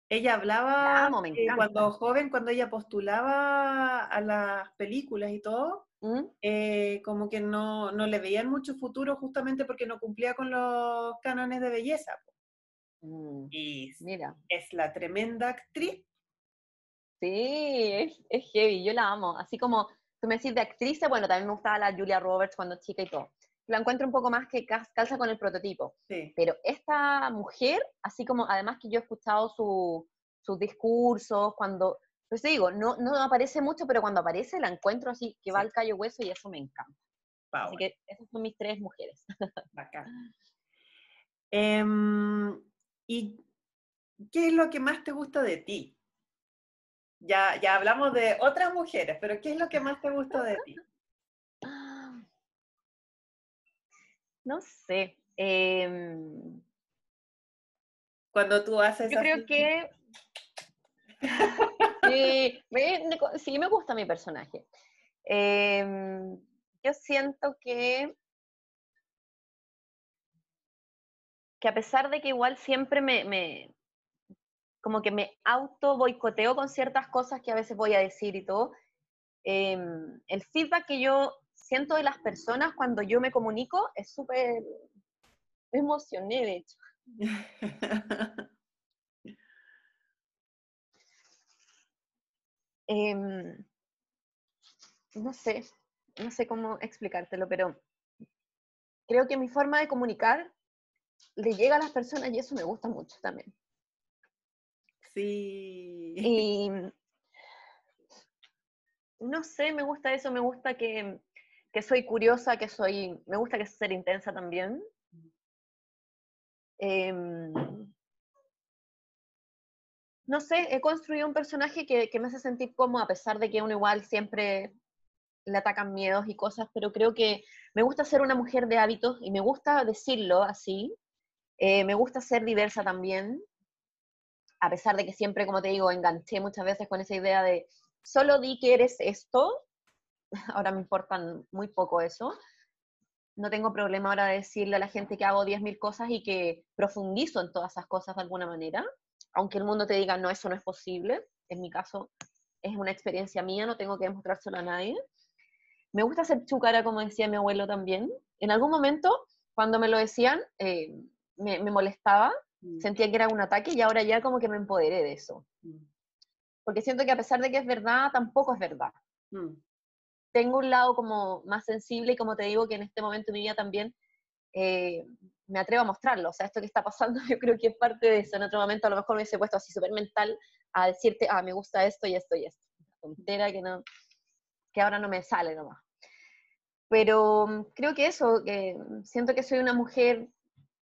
Ella hablaba cuando joven, cuando ella postulaba a las películas y todo, ¿Mm? eh, como que no, no, le veían mucho futuro justamente porque no cumplía con los cánones de belleza. Mm, y mira. es la tremenda actriz. Sí, es, es, heavy, yo la amo. Así como tú me decís de actriz, bueno, también me gustaba la Julia Roberts cuando chica y todo la encuentro un poco más que calza con el prototipo. Pero esta mujer, así como además que yo he escuchado sus discursos, cuando, pues digo, no, no aparece mucho, pero cuando aparece la encuentro así, que va al callo hueso y eso me encanta. así que esas son mis tres mujeres. [LAUGHS] Bacán. Em, ¿Y qué es lo que más te gusta de ti? Ya, ya hablamos de otras mujeres, pero ¿qué es lo que más te gusta de ti? No sé. Em, Cuando tú haces... Yo creo que... [LAUGHS] sí, me, gusta mi personaje. Em, yo siento que que a pesar de que igual siempre me, me, como que me auto boicoteo con ciertas cosas que a veces voy a decir y todo, em, el feedback que yo siento de las personas cuando yo me comunico es súper... Me emocioné, de hecho. [LAUGHS] Em, no sé, no sé cómo explicártelo, pero creo que mi forma de comunicar le llega a las personas y eso me gusta mucho también. Sí. Y no sé, me gusta eso, me gusta que, que soy curiosa, que soy, me gusta que ser intensa también. Em, no sé, he construido un personaje que, me hace sentir como, a pesar de que uno igual siempre le atacan miedos y cosas, pero creo que me gusta ser una mujer de hábitos y me gusta decirlo así. Eh, me gusta ser diversa también, a pesar de que siempre, como te digo, enganché muchas veces con esa idea de solo di que eres esto [LAUGHS] ahora me importan muy poco eso. No tengo problema ahora de decirle a la gente que hago 10.000 cosas y que profundizo en todas esas cosas de alguna manera, aunque el mundo te diga, no, eso no es posible. En mi caso, es una experiencia mía, no tengo que demostrárselo a nadie. Me gusta ser chucara, como decía mi abuelo también. En algún momento, cuando me lo decían, eh, me, molestaba, mm. sentía que era un ataque y ahora ya como que me empoderé de eso. Mm. Porque siento que a pesar de que es verdad, tampoco es verdad. Mm tengo un lado como más sensible y como te digo que en este momento de mi vida también eh, me atrevo a mostrarlo. O sea, esto que está pasando [LAUGHS] yo creo que es parte de eso. En otro momento a lo mejor me hubiese puesto así súper mental a decirte, ah, me gusta esto y esto y esto. Tontera que, no, que ahora no me sale nomás. Pero mm, creo que eso, que siento que soy una mujer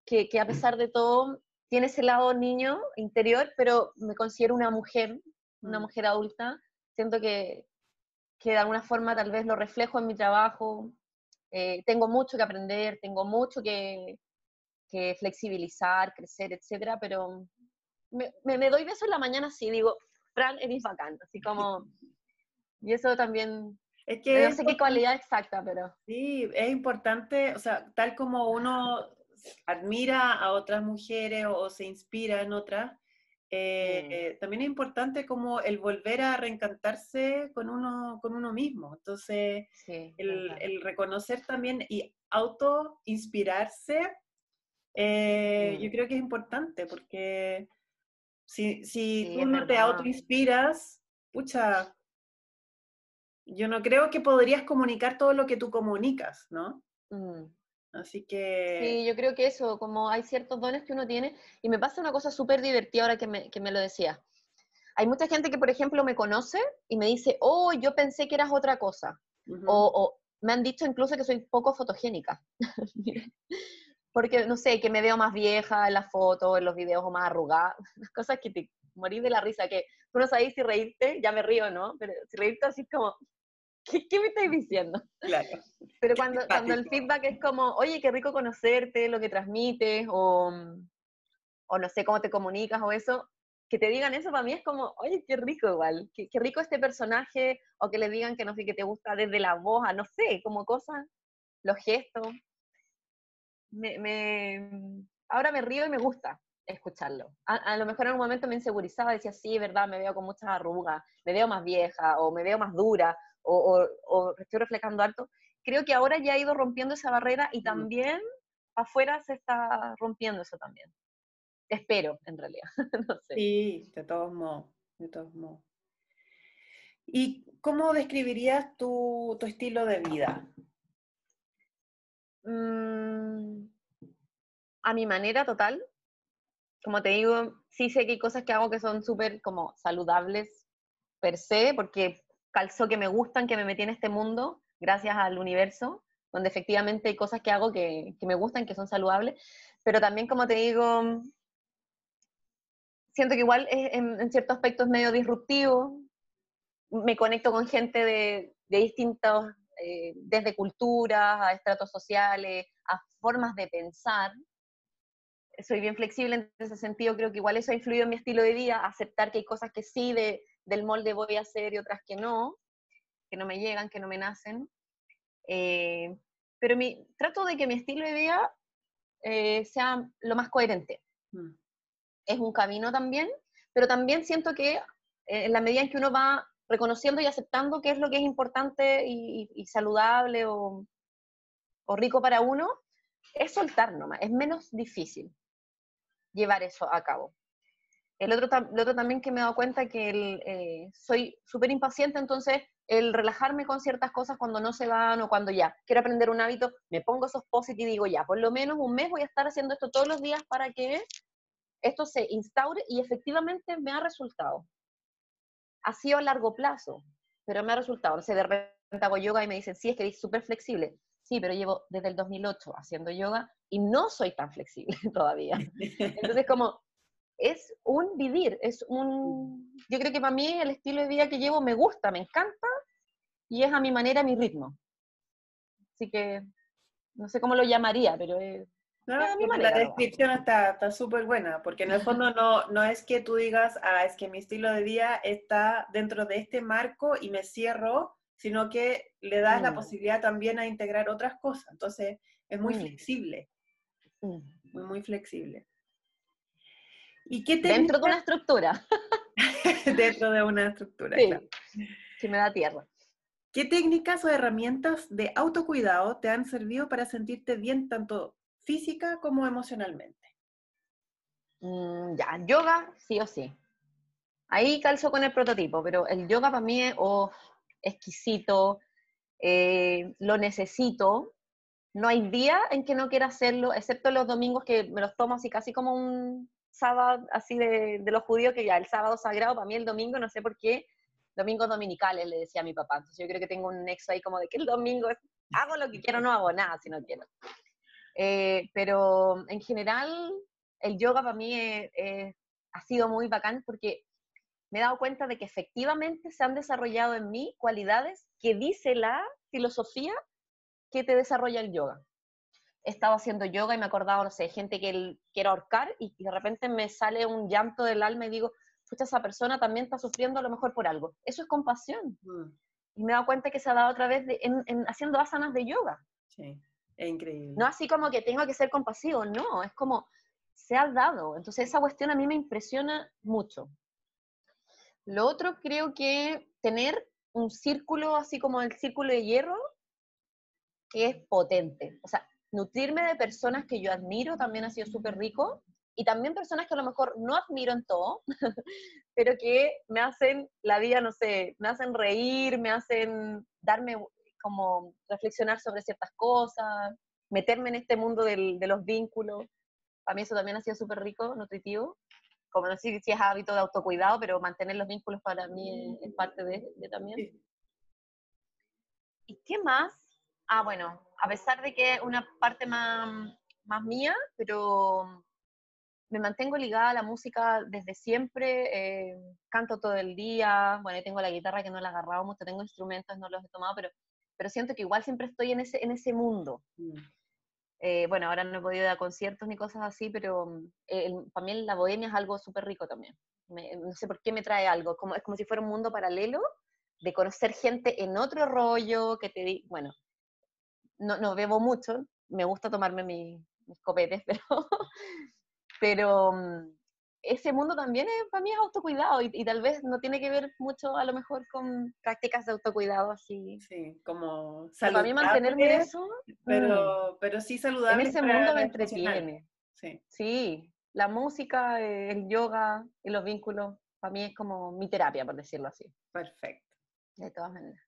que, que, a pesar de todo tiene ese lado niño interior, pero me considero una mujer, una mm. mujer adulta. Siento que, que de alguna forma tal vez lo reflejo en mi trabajo. Eh, tengo mucho que aprender, tengo mucho que, que flexibilizar, crecer, etcétera, pero me, me, doy besos en la mañana así, digo, Fran, eres bacán, así como, y eso también, es que no sé qué cualidad exacta, pero... Sí, es importante, o sea, tal como uno admira a otras mujeres o, se inspira en otras, eh, mm. eh, también es importante como el volver a reencantarse con uno, con uno mismo. Entonces, el, el, reconocer también y auto-inspirarse, eh, yo mm. creo que es importante porque si, si tú no te auto-inspiras, pucha, yo no creo que podrías comunicar todo lo que tú comunicas, ¿no? Mm. Así que... Sí, yo creo que eso, como hay ciertos dones que uno tiene, y me pasa una cosa súper divertida ahora que me, que me lo decía. Hay mucha gente que, por ejemplo, me conoce y me dice, oh, yo pensé que eras otra cosa. o, o, me han dicho incluso que soy poco fotogénica. [LAUGHS] Porque, no sé, que me veo más vieja en la foto, en los videos, o más arrugada. [LAUGHS] Cosas que te morís de la risa, que tú no sabes si reírte, ya me río, ¿no? Pero si reírte así como, ¿qué, me estáis diciendo? Claro. Pero cuando, cuando el feedback es como, oye, qué rico conocerte, lo que transmites, o, o no sé cómo te comunicas, o eso, que te digan eso para mí es como, oye, qué rico igual, qué, qué, rico este personaje, o que le digan que no sé, que te gusta desde la voz, a no sé, como cosas, los gestos. Me, me, ahora me río y me gusta escucharlo. A, lo mejor en un momento me insegurizaba, decía, sí, verdad, me veo con muchas arrugas, me veo más vieja, o me veo más dura, o, o, estoy reflejando alto, creo que ahora ya ha ido rompiendo esa barrera y también afuera se está rompiendo eso también. Espero, en realidad. [LAUGHS] Sí, de todos modos, de todos modos. ¿Y cómo describirías tu, tu estilo de vida? Mm, a mi manera total. Como te digo, sí sé que hay cosas que hago que son súper como saludables per se, porque calzó que me gustan, que me metí en este mundo, gracias al universo, donde efectivamente hay cosas que hago que, me gustan, que son saludables, pero también, como te digo, siento que igual es, en, en ciertos aspectos medio disruptivo, me conecto con gente de, distintos, eh, desde culturas, a estratos sociales, a formas de pensar. Soy bien flexible en ese sentido, creo que igual eso ha influido en mi estilo de vida, aceptar que hay cosas que sí de, del molde voy a hacer y otras que no, que no me llegan, que no me nacen. Eh, pero mi, trato de que mi estilo de vida eh, sea lo más coherente. Mm. Es un camino también, pero también siento que eh, en la medida en que uno va reconociendo y aceptando qué es lo que es importante y, saludable o, o, rico para uno, es soltar nomás, es menos difícil llevar eso a cabo. El otro, otro también que me he dado cuenta que el, eh, soy súper impaciente, entonces el relajarme con ciertas cosas cuando no se van o cuando ya quiero aprender un hábito, me pongo esos posits y digo ya, por lo menos un mes voy a estar haciendo esto todos los días para que esto se instaure y efectivamente me ha resultado. Ha sido a largo plazo, pero me ha resultado. No sé, de repente hago yoga y me dicen, sí, es que eres súper flexible. Sí, pero llevo desde el 2008 haciendo yoga y no soy tan flexible [LAUGHS] todavía. Entonces, como es un vivir, es un... Yo creo que para mí el estilo de vida que llevo me gusta, me encanta y es a mi manera, a mi ritmo. Así que no sé cómo lo llamaría, pero es... la descripción está súper buena, porque en el fondo no, no es que tú digas, ah, es que mi estilo de vida está dentro de este marco y me cierro, sino que le das la mm. posibilidad también a integrar otras cosas. Entonces, es muy mm. flexible. Mm. Muy, muy flexible. ¿Y qué Dentro de una estructura. [LAUGHS] Dentro de una estructura, sí, Que me da tierra. ¿Qué técnicas o herramientas de autocuidado te han servido para sentirte bien tanto física como emocionalmente? Ya, yoga, sí o sí. Ahí calzo con el prototipo, pero el yoga para mí es oh, exquisito, eh, lo necesito. No hay día en que no quiera hacerlo, excepto los domingos que me los tomo así casi como un, sábado así de, los judíos, que ya el sábado sagrado, para mí el domingo, no sé por qué, domingos dominicales, le decía a mi papá. Entonces yo creo que tengo un nexo ahí como de que el domingo es hago lo que quiero, no hago nada si no quiero. Eh, pero en general, el yoga para mí ha sido muy bacán porque me he dado cuenta de que efectivamente se han desarrollado en mí cualidades que dice la filosofía que te desarrolla el yoga. He estado haciendo yoga y me he acordado, no sé, gente que quiere ahorcar y, de repente me sale un llanto del alma y digo, escucha, esa persona también está sufriendo a lo mejor por algo. Eso es compasión. Mm. Y me he dado cuenta que se ha dado otra vez en, haciendo asanas de yoga. Sí, es increíble. No así como que tengo que ser compasivo, no, es como se ha dado. Entonces esa cuestión a mí me impresiona mucho. Lo otro creo que tener un círculo así como el círculo de hierro que es potente. O sea, nutrirme de personas que yo admiro también ha sido súper rico y también personas que a lo mejor no admiro en todo, [LAUGHS] pero que me hacen la vida, no sé, me hacen reír, me hacen darme como reflexionar sobre ciertas cosas, meterme en este mundo del, de los vínculos. Para mí eso también ha sido súper rico, nutritivo. Como no sé si es hábito de autocuidado, pero mantener los vínculos para mí es, parte de, de también. ¿Y qué más? Ah, bueno, a pesar de que es una parte más, más mía, pero me mantengo ligada a la música desde siempre, eh, canto todo el día, bueno, tengo la guitarra que no la he agarrado mucho, tengo instrumentos, no los he tomado, pero, pero siento que igual siempre estoy en ese, en ese mundo. Mm. Eh, bueno, ahora no he podido dar conciertos ni cosas así, pero eh, para mí la bohemia es algo súper rico también. no sé por qué me trae algo, como, es como si fuera un mundo paralelo de conocer gente en otro rollo, que te di, bueno, no, no bebo mucho, me gusta tomarme mis copetes, [LAUGHS] pero pero mm, ese mundo también es, para mí es autocuidado y, tal vez no tiene que ver mucho a lo mejor con prácticas de autocuidado así. Sí, como saludable. Para mí mantenerme eso. Pero, mm, pero sí saludable. En ese mundo me entretiene. Sí. sí, la música, el yoga y los vínculos, para mí es como mi terapia, por decirlo así. Perfecto. De todas maneras.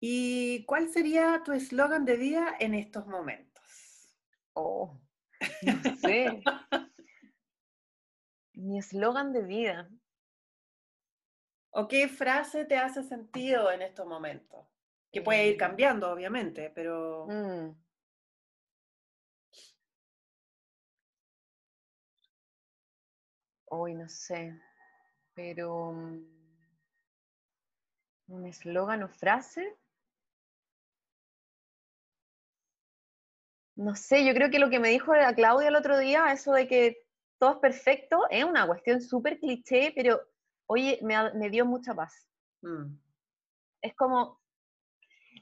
¿Y cuál sería tu eslogan de vida en estos momentos? Oh, no sé. [LAUGHS] Mi eslogan de vida. ¿O qué frase te hace sentido en estos momentos? Que puede ir eh. cambiando, obviamente, pero... Mm. Hoy no sé, pero mm, un eslogan o frase. No sé, yo creo que lo que me dijo la Claudia el otro día, eso de que todo es perfecto, es una cuestión súper cliché, pero oye, me, dio mucha paz. Mm. Es como,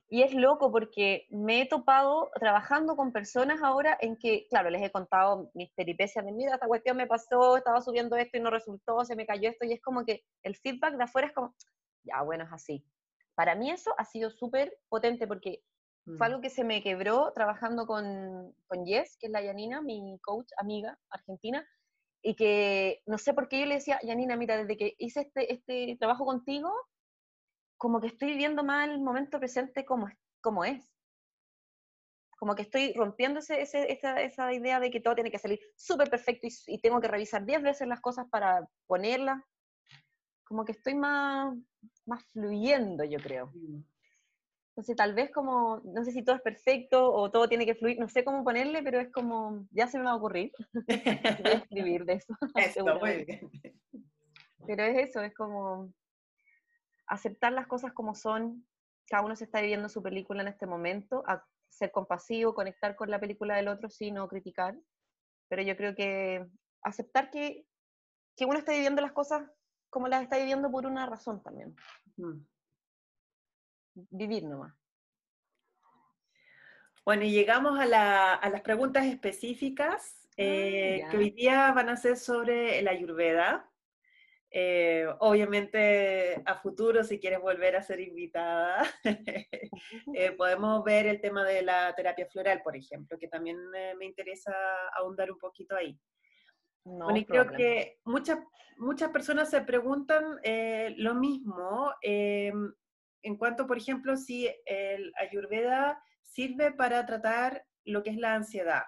y es loco porque me he topado trabajando con personas ahora en que, claro, les he contado mis peripecias de, mira, esta cuestión me pasó, estaba subiendo esto y no resultó, se me cayó esto, y es como que el feedback de afuera es como, ya, bueno, es así. Para mí eso ha sido súper potente porque fue mm. algo que se me quebró trabajando con, con Jess, que es la Yanina, mi coach, amiga argentina, y que no sé por qué yo le decía, Yanina, mira, desde que hice este, este trabajo contigo, como que estoy viviendo más el momento presente como, como es. Como que estoy rompiendo ese, esa, esa, idea de que todo tiene que salir súper perfecto y, y, tengo que revisar diez veces las cosas para ponerlas. Como que estoy más, más fluyendo, yo creo. Mm. Entonces, tal vez como, no sé si todo es perfecto o todo tiene que fluir, no sé cómo ponerle, pero es como, ya se me va a ocurrir. [LAUGHS] Voy a escribir de eso. [LAUGHS] Pero es eso, es como aceptar las cosas como son. Cada uno se está viviendo su película en este momento, a ser compasivo, conectar con la película del otro, sin no criticar. Pero yo creo que aceptar que, que uno está viviendo las cosas como las está viviendo por una razón también. Mm vivir nomás. Bueno, y llegamos a, las preguntas específicas ah, eh, que hoy día van a ser sobre la ayurveda. Eh, obviamente a futuro, si quieres volver a ser invitada, [LAUGHS] eh, podemos ver el tema de la terapia floral, por ejemplo, que también me interesa ahondar un poquito ahí. bueno, y creo que muchas, muchas personas se preguntan lo mismo en cuanto, por ejemplo, si el ayurveda sirve para tratar lo que es la ansiedad.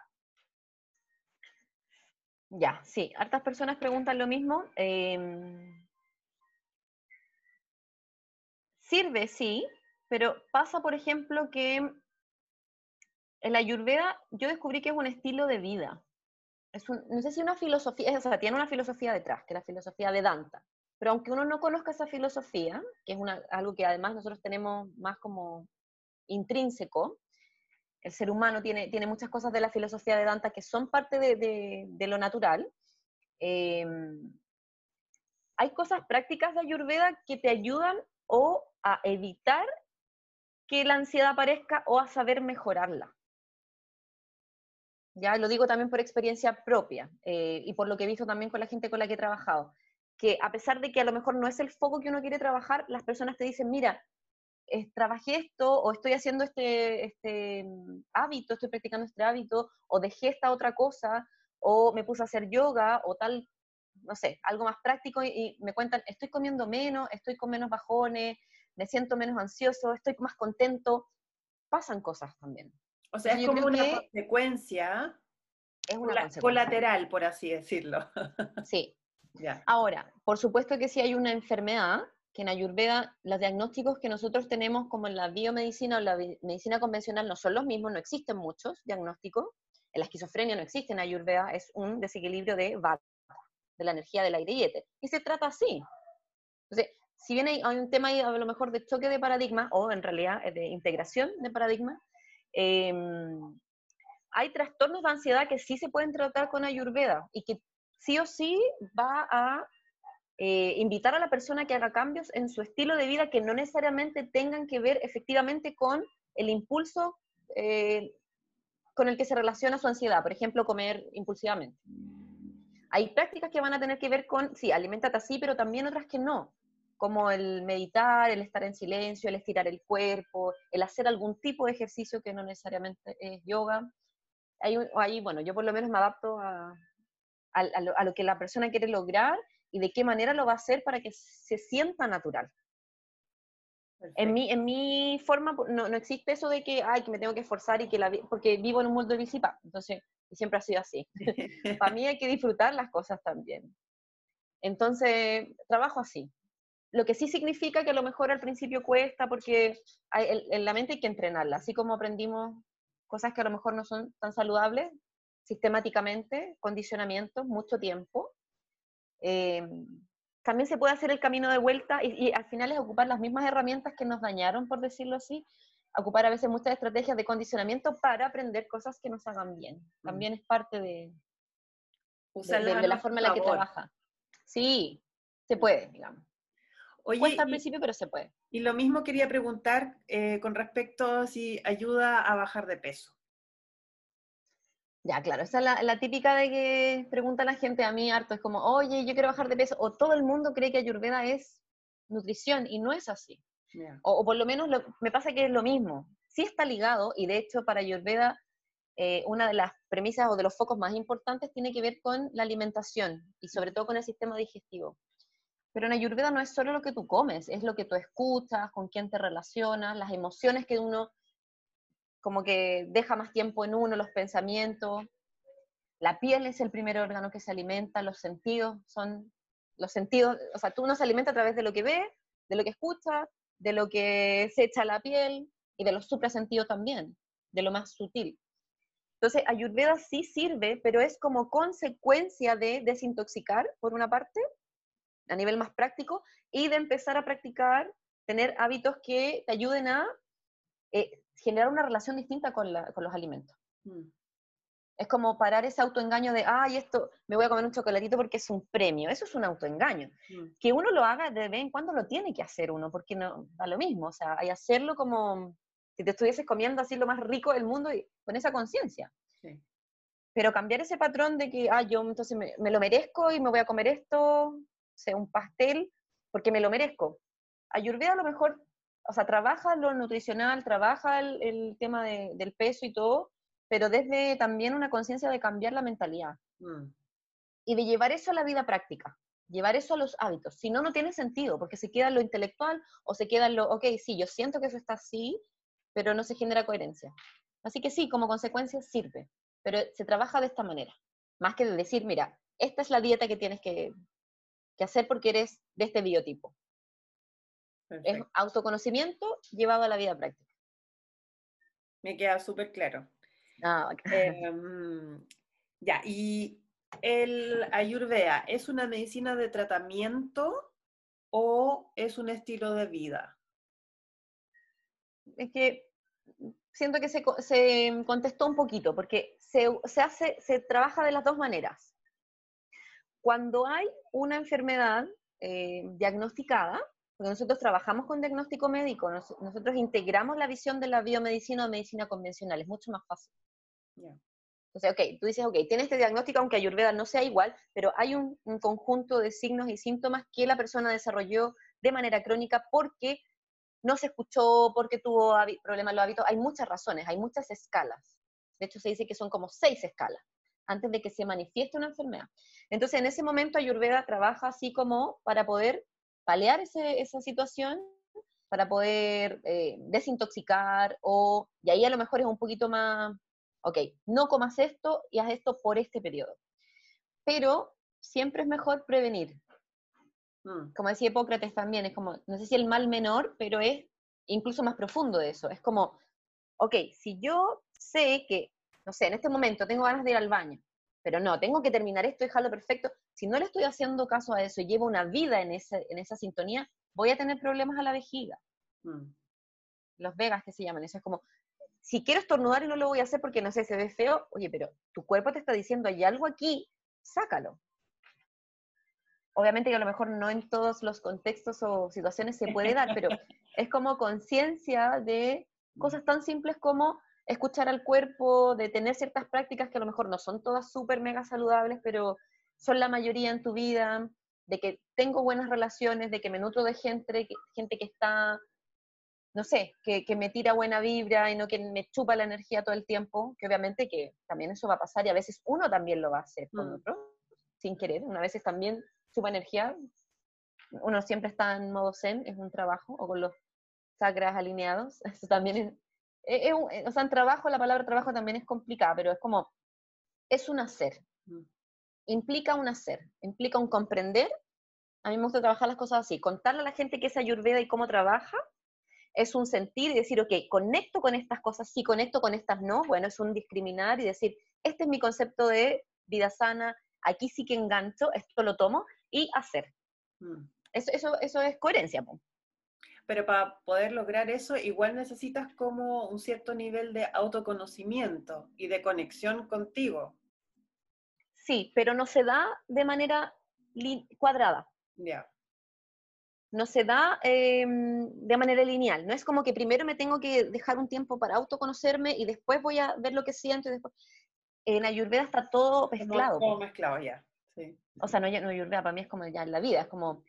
Ya, sí, hartas personas preguntan lo mismo. Em, sirve, sí, pero pasa, por ejemplo, que En la Ayurveda yo descubrí que es un estilo de vida. No sé si una filosofía, o sea, tiene una filosofía detrás, que es la filosofía de Danta. Pero aunque uno no conozca esa filosofía, que es algo que además nosotros tenemos más como intrínseco, el ser humano tiene, muchas cosas de la filosofía de Danta que son parte de, lo natural. Em, hay cosas prácticas de Ayurveda que te ayudan o a evitar que la ansiedad aparezca o a saber mejorarla. Ya lo digo también por experiencia propia eh, y por lo que he visto también con la gente con la que he trabajado, que a pesar de que a lo mejor no es el foco que uno quiere trabajar, las personas te dicen, mira, trabajé esto o estoy haciendo este, este mm, hábito, estoy practicando este hábito o dejé esta otra cosa o me puse a hacer yoga o tal, no sé, algo más práctico y, me cuentan, estoy comiendo menos, estoy con menos bajones, me siento menos ansioso, estoy más contento. Pasan cosas también. O sea, es como una consecuencia es una colateral, por así decirlo. Sí. Ahora, por supuesto que si hay una enfermedad, que en Ayurveda los diagnósticos que nosotros tenemos como en la biomedicina o la medicina convencional no son los mismos, no existen muchos diagnósticos. En la esquizofrenia no existe en Ayurveda, es un desequilibrio de vata, de la energía del aire y éter. Y se trata así. Entonces, si bien hay, un tema ahí a lo mejor de choque de paradigma, o en realidad eh, de integración de paradigma, em, hay trastornos de ansiedad que sí se pueden tratar con Ayurveda y que sí o sí va a eh, invitar a la persona que haga cambios en su estilo de vida que no necesariamente tengan que ver efectivamente con el impulso eh, con el que se relaciona su ansiedad, por ejemplo, comer impulsivamente. Hay prácticas que van a tener que ver con, sí, alimentate así, pero también otras que no, como el meditar, el estar en silencio, el estirar el cuerpo, el hacer algún tipo de ejercicio que no necesariamente es yoga. Ahí, bueno, yo por lo menos me adapto a, a lo que la persona quiere lograr y de qué manera lo va a hacer para que se sienta natural. En mi, en mi forma no, no, existe eso de que, ay, que me tengo que esforzar y que la, porque vivo en un mundo de visipa, entonces siempre ha sido así. [LAUGHS] para mí hay que disfrutar las cosas también. Entonces, trabajo así. Lo que sí significa que a lo mejor al principio cuesta porque en la mente hay que entrenarla, así como aprendimos cosas que a lo mejor no son tan saludables, sistemáticamente, condicionamientos, mucho tiempo, Em, también se puede hacer el camino de vuelta y, al final es ocupar las mismas herramientas que nos dañaron, por decirlo así, ocupar a veces muchas estrategias de condicionamiento para aprender cosas que nos hagan bien. Mm. También es parte de, de, la forma en la que trabaja. Sí, se puede, digamos. Oye, Cuesta al principio, pero se puede. Y lo mismo quería preguntar eh, con respecto a si ayuda a bajar de peso. Ya, claro, esa es la, típica de que pregunta la gente a mí harto, es como, oye, yo quiero bajar de peso, o todo el mundo cree que Ayurveda es nutrición, y no es así. O, por lo menos me pasa que es lo mismo. Sí está ligado, y de hecho para Ayurveda eh, una de las premisas o de los focos más importantes tiene que ver con la alimentación, y sobre todo con el sistema digestivo. Pero en Ayurveda no es solo lo que tú comes, es lo que tú escuchas, con quién te relacionas, las emociones que uno como que deja más tiempo en uno, los pensamientos. La piel es el primer órgano que se alimenta, los sentidos son los sentidos, o sea, tú uno se alimenta a través de lo que ve, de lo que escucha, de lo que se echa a la piel y de los suprasentidos también, de lo más sutil. Entonces, Ayurveda sí sirve, pero es como consecuencia de desintoxicar, por una parte, a nivel más práctico, y de empezar a practicar, tener hábitos que te ayuden a eh, generar una relación distinta con, los alimentos. Mm. Es como parar ese autoengaño de, ay, esto, me voy a comer un chocolatito porque es un premio. Eso es un autoengaño. Mm. Que uno lo haga de vez en cuando lo tiene que hacer uno, porque no da lo mismo. O sea, hay hacerlo como si te estuvieses comiendo así lo más rico del mundo y con esa conciencia. Pero cambiar ese patrón de que, ay, yo entonces me, me, lo merezco y me voy a comer esto, sea un pastel, porque me lo merezco. Ayurveda a lo mejor o sea, trabaja lo nutricional, trabaja el, tema del peso y todo, pero desde también una conciencia de cambiar la mentalidad. Mm. Y de llevar eso a la vida práctica, llevar eso a los hábitos. Si no, no tiene sentido, porque se queda en lo intelectual o se queda en lo, ok, sí, yo siento que eso está así, pero no se genera coherencia. Así que sí, como consecuencia sirve, pero se trabaja de esta manera. Más que de decir, mira, esta es la dieta que tienes que, que hacer porque eres de este biotipo. Es autoconocimiento llevado a la vida práctica. Me queda súper claro. Ah, em, ya, y el Ayurveda, ¿es una medicina de tratamiento o es un estilo de vida? Es que siento que se, se contestó un poquito, porque se, se, hace, se trabaja de las dos maneras. Cuando hay una enfermedad eh, diagnosticada, porque nosotros trabajamos con diagnóstico médico, nosotros integramos la visión de la biomedicina o medicina convencional, es mucho más fácil. Entonces, ok, tú dices, ok, tiene este diagnóstico, aunque Ayurveda no sea igual, pero hay un, un, conjunto de signos y síntomas que la persona desarrolló de manera crónica porque no se escuchó, porque tuvo problemas en los hábitos. Hay muchas razones, hay muchas escalas. De hecho, se dice que son como seis escalas antes de que se manifieste una enfermedad. Entonces, en ese momento Ayurveda trabaja así como para poder paliar esa situación, para poder eh, desintoxicar, o, y ahí a lo mejor es un poquito más, ok, no comas esto y haz esto por este periodo. Pero siempre es mejor prevenir. Mm. Como decía Hipócrates también, es como, no sé si el mal menor, pero es incluso más profundo de eso. Es como, ok, si yo sé que, no sé, en este momento tengo ganas de ir al baño, pero no, tengo que terminar esto y dejarlo perfecto. Si no le estoy haciendo caso a eso y llevo una vida en, ese, en esa sintonía, voy a tener problemas a la vejiga. Mm. Los vegas que se llaman, eso es como, si quiero estornudar y no lo voy a hacer porque no sé, se ve feo, oye, pero tu cuerpo te está diciendo, hay algo aquí, sácalo. Obviamente que a lo mejor no en todos los contextos o situaciones se puede dar, pero [LAUGHS] es como conciencia de cosas tan simples como escuchar al cuerpo, de tener ciertas prácticas que a lo mejor no son todas súper mega saludables, pero son la mayoría en tu vida, de que tengo buenas relaciones, de que me nutro de gente, gente que está, no sé, que, me tira buena vibra y no que me chupa la energía todo el tiempo, que obviamente que también eso va a pasar y a veces uno también lo va a hacer con mm. otro, sin querer, una veces también chupa energía, uno siempre está en modo zen, es un trabajo, o con los chakras alineados, [LAUGHS] eso también es, es, o sea, en trabajo, la palabra trabajo también es complicada, pero es como, es un hacer. Mm. Implica un hacer, implica un comprender. A mí me gusta trabajar las cosas así, contarle a la gente qué es Ayurveda y cómo trabaja, es un sentir y decir, ok, conecto con estas cosas, sí, conecto con estas no, bueno, es un discriminar y decir, este es mi concepto de vida sana, aquí sí que engancho, esto lo tomo, y hacer. Mm. Eso, eso, eso es coherencia. Pero para poder lograr eso, igual necesitas como un cierto nivel de autoconocimiento y de conexión contigo. Sí, pero no se da de manera cuadrada. Ya. No se da em, de manera lineal. No es como que primero me tengo que dejar un tiempo para autoconocerme y después voy a ver lo que siento y después. En Ayurveda está todo mezclado. Todo mezclado, ya. Sí. O sea, no, no Ayurveda, para mí es como ya en la vida, es como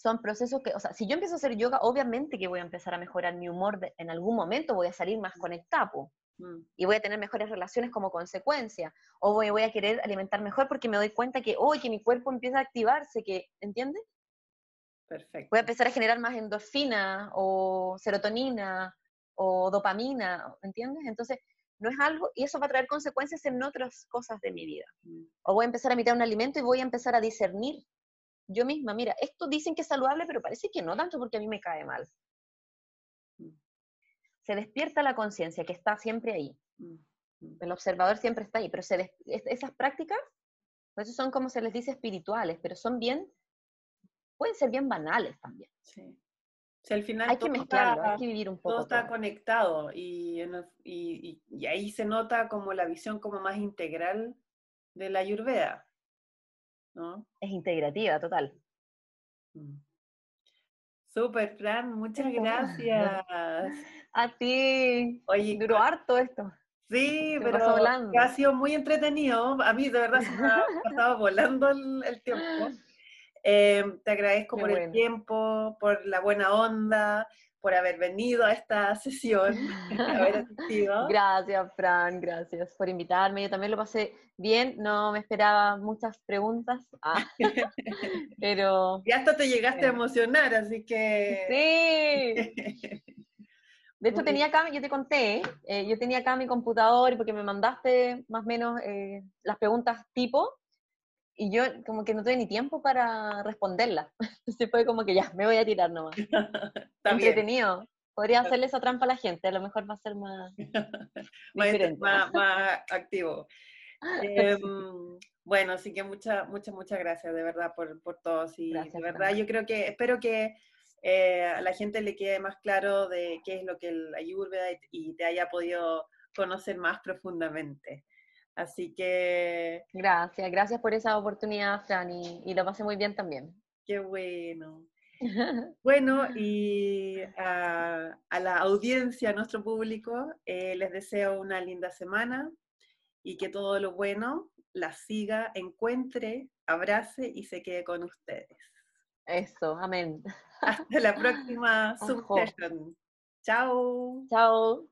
son procesos que, o sea, si yo empiezo a hacer yoga, obviamente que voy a empezar a mejorar mi humor, en algún momento voy a salir más conectado mm. y voy a tener mejores relaciones como consecuencia, o voy, voy a querer alimentar mejor porque me doy cuenta que, hoy que mi cuerpo empieza a activarse, que, ¿entiendes? Perfecto. Voy a empezar a generar más endorfina o serotonina o dopamina, ¿entiendes? Entonces, no es algo, y eso va a traer consecuencias en otras cosas de mi vida. Mm. O voy a empezar a imitar un alimento y voy a empezar a discernir yo misma, mira, esto dicen que es saludable, pero parece que no tanto porque a mí me cae mal. Mm. Se despierta la conciencia que está siempre ahí. Mm, mm. El observador siempre está ahí, pero se esas prácticas, por eso son como se les dice espirituales, pero son bien, pueden ser bien banales también. Sí. al final hay que mezclarlo, hay que vivir un poco. Todo está conectado y, y, y, ahí se nota como la visión como más integral de la ayurveda. Es integrativa, total. Mm. Súper, Fran, muchas gracias. [LAUGHS] A ti. Oye, duró harto esto. Sí, pero ha sido muy entretenido. A mí de verdad se me ha pasado volando el, tiempo. [GASPS] Em, te agradezco por el tiempo, por la buena onda, por haber venido a esta sesión, [LAUGHS] haber asistido. Gracias, Fran, gracias por invitarme. Yo también lo pasé bien, no me esperaba muchas preguntas, ah, [LAUGHS] pero... Y hasta te llegaste a emocionar, así que... Sí. [LAUGHS] De hecho, tenía acá, yo te conté, eh, yo tenía acá mi computador porque me mandaste más o menos eh, las preguntas tipo, y yo como que no tuve ni tiempo para responderlas. [LAUGHS] Entonces fue como que ya, me voy a tirar nomás. [LAUGHS] Entretenido. Podría hacerle esa trampa a la gente, a lo mejor va a ser más, [LAUGHS] más, más, activo. Em, bueno, así que muchas, muchas, muchas gracias de verdad por, por todo. Sí, de verdad, yo creo que, espero que eh, a la gente le quede más claro de qué es lo que el Ayurveda y te haya podido conocer más profundamente. Así que... Gracias, gracias por esa oportunidad, Fran, y, lo pasé muy bien también. Qué bueno. [LAUGHS] Bueno, y a, la audiencia, a nuestro público, eh, les deseo una linda semana y que todo lo bueno la siga, encuentre, abrace y se quede con ustedes. Eso, amén. Hasta la [LAUGHS] próxima subsession. Chao. Chao.